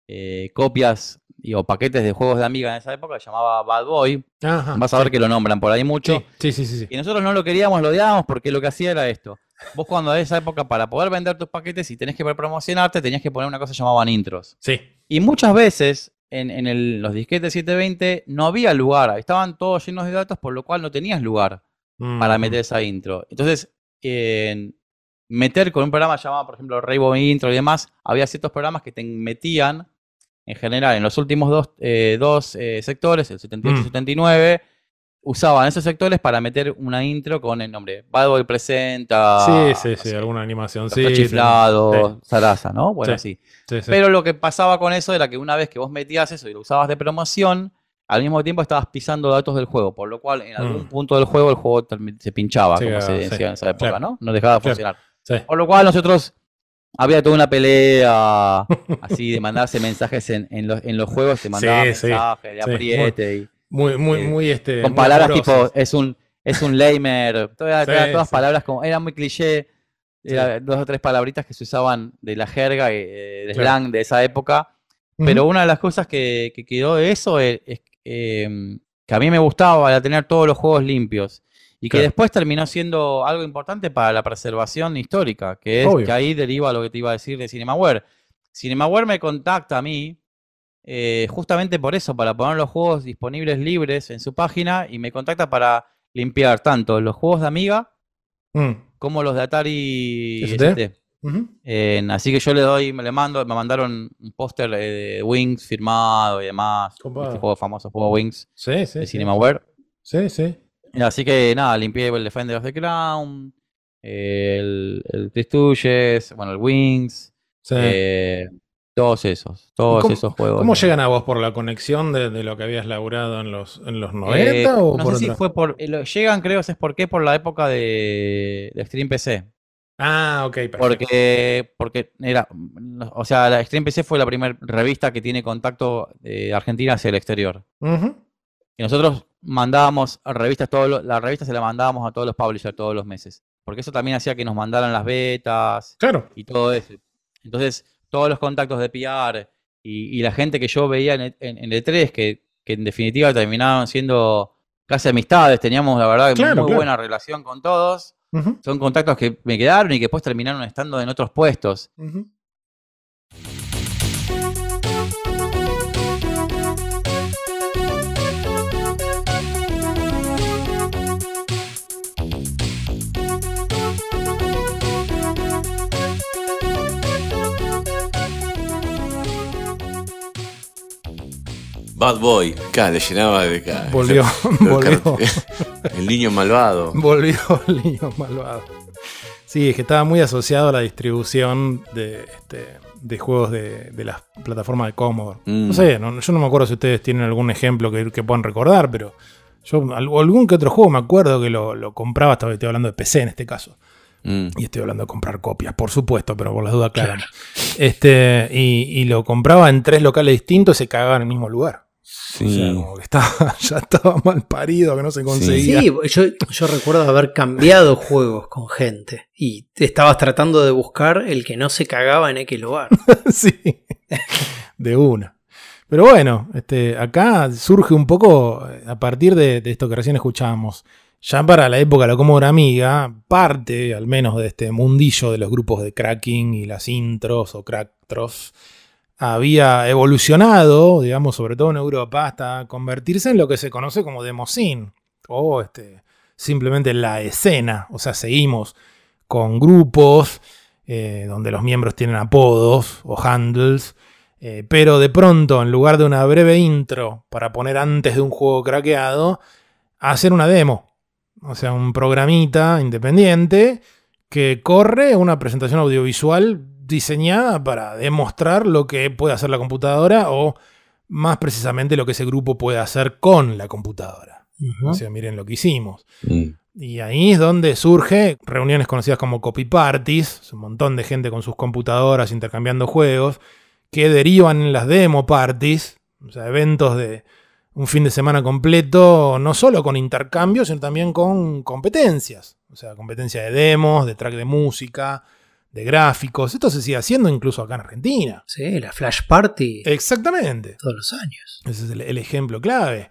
eh, copias y, o paquetes de juegos de Amiga en esa época, se llamaba Bad Boy. Ajá, vas a ver sí. que lo nombran por ahí mucho. Sí, sí, sí, sí, Y nosotros no lo queríamos, lo odiábamos porque lo que hacía era esto. Vos cuando en esa época, para poder vender tus paquetes y tenés que promocionarte, tenías que poner una cosa que llamaban intros. Sí. Y muchas veces en, en el, los disquetes 720 no había lugar, estaban todos llenos de datos, por lo cual no tenías lugar mm. para meter esa intro. Entonces, eh, meter con un programa llamado, por ejemplo, Rainbow Intro y demás, había ciertos programas que te metían, en general, en los últimos dos, eh, dos eh, sectores, el 78 y mm. 79, usaban esos sectores para meter una intro con el nombre Bad Boy presenta. Sí, sí, sí, alguna animación. Sí, chiflado, sí. Sarasa, ¿no? Bueno, sí. sí. Pero lo que pasaba con eso era que una vez que vos metías eso y lo usabas de promoción, al mismo tiempo estabas pisando datos del juego, por lo cual en algún mm. punto del juego el juego se pinchaba, como se decía en esa época. ¿no? No dejaba de funcionar. Por lo cual nosotros había toda una pelea así de mandarse mensajes en, en, los, en los juegos, te mandaban mensajes de apriete y muy, muy, eh, muy este. Con muy palabras amorosas. tipo, es un, es un lamer. Todas, sí, todas sí. palabras como. Era muy cliché. Era sí. dos o tres palabritas que se usaban de la jerga, eh, de slang de esa época. Uh -huh. Pero una de las cosas que, que quedó de eso es, es eh, que a mí me gustaba era tener todos los juegos limpios. Y que después terminó siendo algo importante para la preservación histórica, que es Obvio. que ahí deriva lo que te iba a decir de Cinemaware. Cinemaware me contacta a mí eh, justamente por eso, para poner los juegos disponibles libres en su página y me contacta para limpiar tanto los juegos de Amiga mm. como los de Atari ST. Uh -huh. eh, así que yo le doy, me le mando, me mandaron un póster de Wings firmado y demás. Este juego famoso, juego Wings sí, sí, de Cinemaware. Sí, sí. Así que nada, limpié el Defender of the Crown. el, el bueno, el Wings, Sí. eh, todos esos, todos ¿Cómo- esos juegos. ¿Cómo llegan a vos por la conexión de, de lo que habías laburado en los, en los 90 Eh, o no por sé si otra? fue por. eh, lo- llegan, creo, ¿sabes por qué? Por la época de, de PC. Ah, ok, perfecto. Porque, porque era. O sea, la Extreme PC fue la primera revista que tiene contacto de Argentina hacia el exterior. Ujú. Y nosotros mandábamos revistas, todos los- la revista se la mandábamos a todos los publishers todos los meses. Porque eso también hacía que nos mandaran las betas Claro. y todo eso. Entonces, todos los contactos de PR y, y la gente que yo veía en, en, en E3, que, que en definitiva terminaban siendo casi amistades, teníamos la verdad Claro, muy claro. buena relación con todos. Son contactos que me quedaron y que después terminaron estando en otros puestos. Ujú. Bad Boy, acá le llenaba de acá. Volvió, volvió. El niño malvado. Volvió el niño malvado. Sí, es que estaba muy asociado a la distribución de, este, de juegos de, de las plataformas de Commodore. Mm. No sé, no- yo no me acuerdo si ustedes tienen algún ejemplo que, que puedan recordar, pero yo al- algún que otro juego me acuerdo que lo, lo compraba, estaba- estoy hablando de PC en este caso. Mm. Y estoy hablando de comprar copias, por supuesto, pero por las dudas aclaramos. Este, y, y lo compraba en tres locales distintos y se cagaba en el mismo lugar. O sea, como que estaba, ya estaba mal parido, que no se conseguía. Sí, yo, yo recuerdo haber cambiado juegos con gente y estabas tratando de buscar el que no se cagaba en aquel lugar. sí, de una. Pero bueno, este, acá surge un poco, eh, a partir de, de esto que recién escuchábamos, ya para la época de la Commodore Amiga, parte al menos de este mundillo de los grupos de cracking y las intros o cracktros, había evolucionado, digamos, sobre todo en Europa, hasta convertirse en lo que se conoce como demoscene, o este, simplemente la escena. O sea, seguimos con grupos eh, donde los miembros tienen apodos o handles, eh, pero de pronto, en lugar de una breve intro para poner antes de un juego craqueado, hacen una demo. O sea, un programita independiente que corre una presentación audiovisual diseñada para demostrar lo que puede hacer la computadora o más precisamente lo que ese grupo puede hacer con la computadora. O sea, miren lo que hicimos. Mm. Y ahí es donde surge reuniones conocidas como copy parties, un montón de gente con sus computadoras intercambiando juegos, que derivan en las demo parties, o sea, eventos de un fin de semana completo, no solo con intercambios, sino también con competencias. O sea, competencia de demos, de track de música, de gráficos. Esto se sigue haciendo incluso acá en Argentina. Sí, la Flash Party Exactamente. todos los años. Ese es el, el ejemplo clave.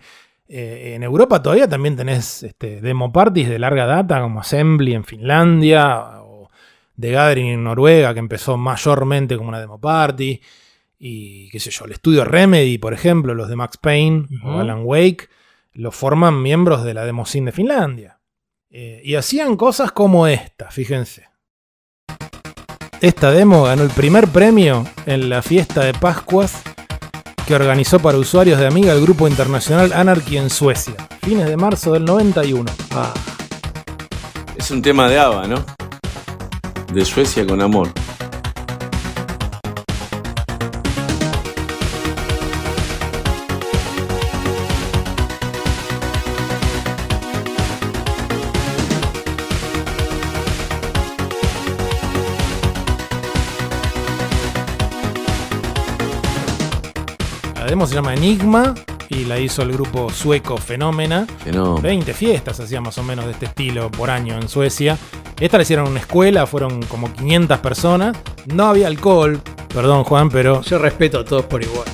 Eh, en Europa todavía también tenés este, demo parties de larga data, como Assembly en Finlandia, o The Gathering en Noruega, que empezó mayormente como una demo party. Y qué sé yo, el estudio Remedy, por ejemplo, los de Max Payne o. Alan Wake, lo forman miembros de la demo scene de Finlandia. Eh, y hacían cosas como esta, fíjense. Esta demo ganó el primer premio en la fiesta de Pascuas que organizó para usuarios de Amiga el grupo internacional Anarchy en Suecia, fines de marzo del 91. Ah, Es un tema de ABBA, ¿no? De Suecia con amor. Se llama Enigma y la hizo el grupo sueco Fenómena. Fenómeno. 20 fiestas hacían más o menos de este estilo por año en Suecia. Esta la hicieron en una escuela, fueron como 500 personas. No había alcohol, perdón Juan, pero yo respeto a todos por igual.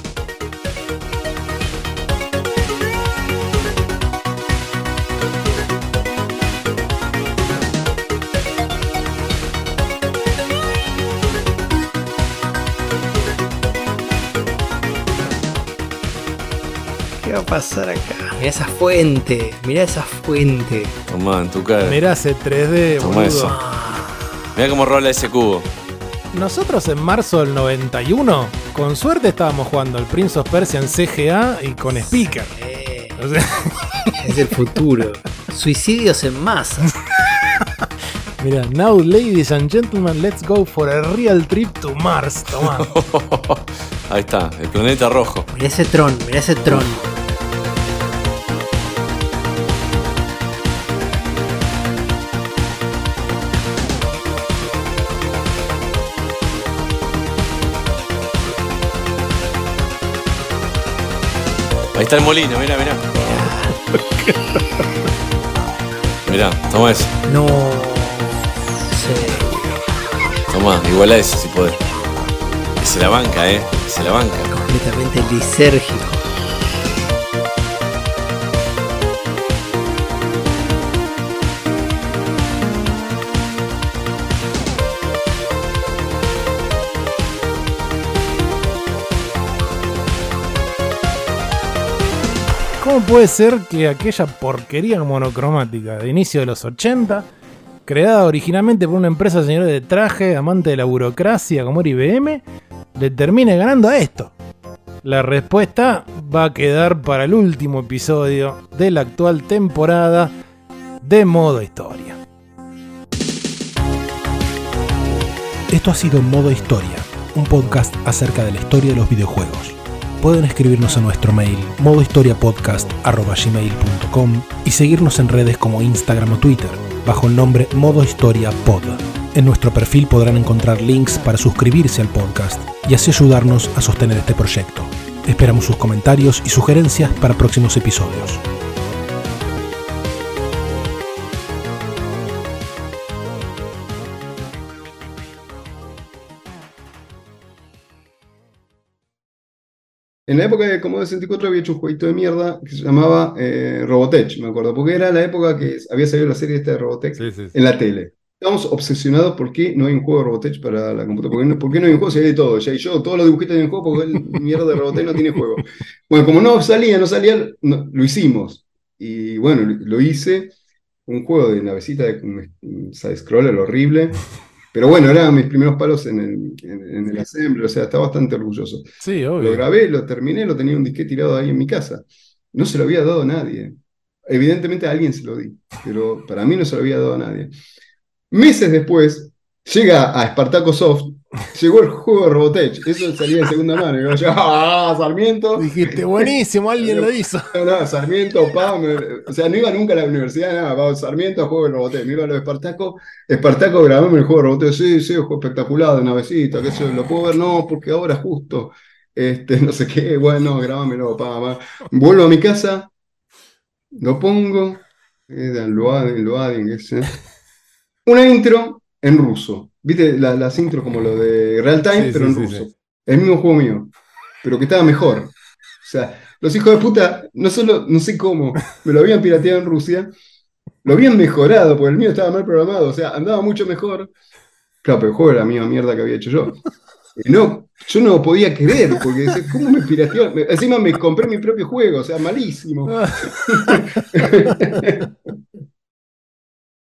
Pasar acá? Mirá esa fuente, mirá esa fuente. Tomá, en tu cara. mirá ese 3D, Tomá boludo. eso. Mirá cómo rola ese cubo. Nosotros en marzo del 91, con suerte estábamos jugando al Prince of Persia en CGA y con speaker. O sea, Es el futuro. Suicidios en masa. Mira, now ladies and gentlemen, let's go for a real trip to Mars. Tomá. Ahí está, el planeta rojo. Mirá ese tron, mirá ese tron. Ahí está el molino, mira, mira. Mirá, toma ese. No. Toma, igual a ese si podés. Se la banca, eh. Se la banca. Completamente lisérgico. ¿Cómo puede ser que aquella porquería monocromática de inicio de los 80, creada originalmente por una empresa señora de traje, amante de la burocracia como era IBM, le termine ganando a esto? La respuesta va a quedar para el último episodio de la actual temporada de Modo Historia. Esto ha sido Modo Historia, un podcast acerca de la historia de los videojuegos. Pueden escribirnos a nuestro mail modohistoriapodcast.gmail.com y seguirnos en redes como Instagram o Twitter, bajo el nombre Modo Historia Pod. En nuestro perfil podrán encontrar links para suscribirse al podcast y así ayudarnos a sostener este proyecto. Esperamos sus comentarios y sugerencias para próximos episodios. En la época de Commodore 64 había hecho un jueguito de mierda que se llamaba eh, Robotech, me acuerdo, porque era la época que había salido la serie esta de Robotech en la tele. Estamos obsesionados por qué no hay un juego de Robotech para la computadora. ¿Por qué no, por qué no hay un juego si hay de todo? Ya y yo, todos los dibujitos tienen juego porque el mierda de Robotech no tiene juego. Bueno, como no salía, no salía, no- lo hicimos. Y bueno, lo, hice. Un juego de navecita de side-scroller horrible. Pero bueno, eran mis primeros palos en el, en, en el assembly, o sea, estaba bastante orgulloso. Sí, Lo obvio. grabé, lo terminé, lo tenía en un disquete tirado ahí en mi casa. No se lo había dado a nadie. Evidentemente a alguien se lo di, pero para mí no se lo había dado a nadie. Meses después, llega a Spartaco Soft, llegó el juego de Robotech. Eso salía de segunda mano. Y yo, ¡ah, Sarmiento! Dijiste, buenísimo, alguien lo hizo. No, no, Sarmiento, pa, me- o sea, no iba nunca a la universidad, nada, pa, Sarmiento, juego de Robotech. Me iba a lo de Espartaco, Espartaco, grabame el juego de Robotech. Sí, sí, juego espectacular, de navecita, qué sé yo, lo puedo ver, no, porque ahora justo, este, no sé qué, bueno, grabámelo, pa, pa. Vuelvo a mi casa, lo pongo, Loading, Loading, qué sé. Una intro en ruso. ¿Viste? La- las intros como lo de Real Time, Sí, pero sí, en ruso. sí. El mismo juego mío, pero que estaba mejor. O sea, los hijos de puta, no solo, no sé cómo, me lo habían pirateado en Rusia, lo habían mejorado, porque el mío estaba mal programado, o sea, andaba mucho mejor. Claro, pero el juego era la misma mierda que había hecho yo. Y no, yo no podía creer, porque decía, ¿cómo me pirateó? Encima me compré mi propio juego, o sea, malísimo.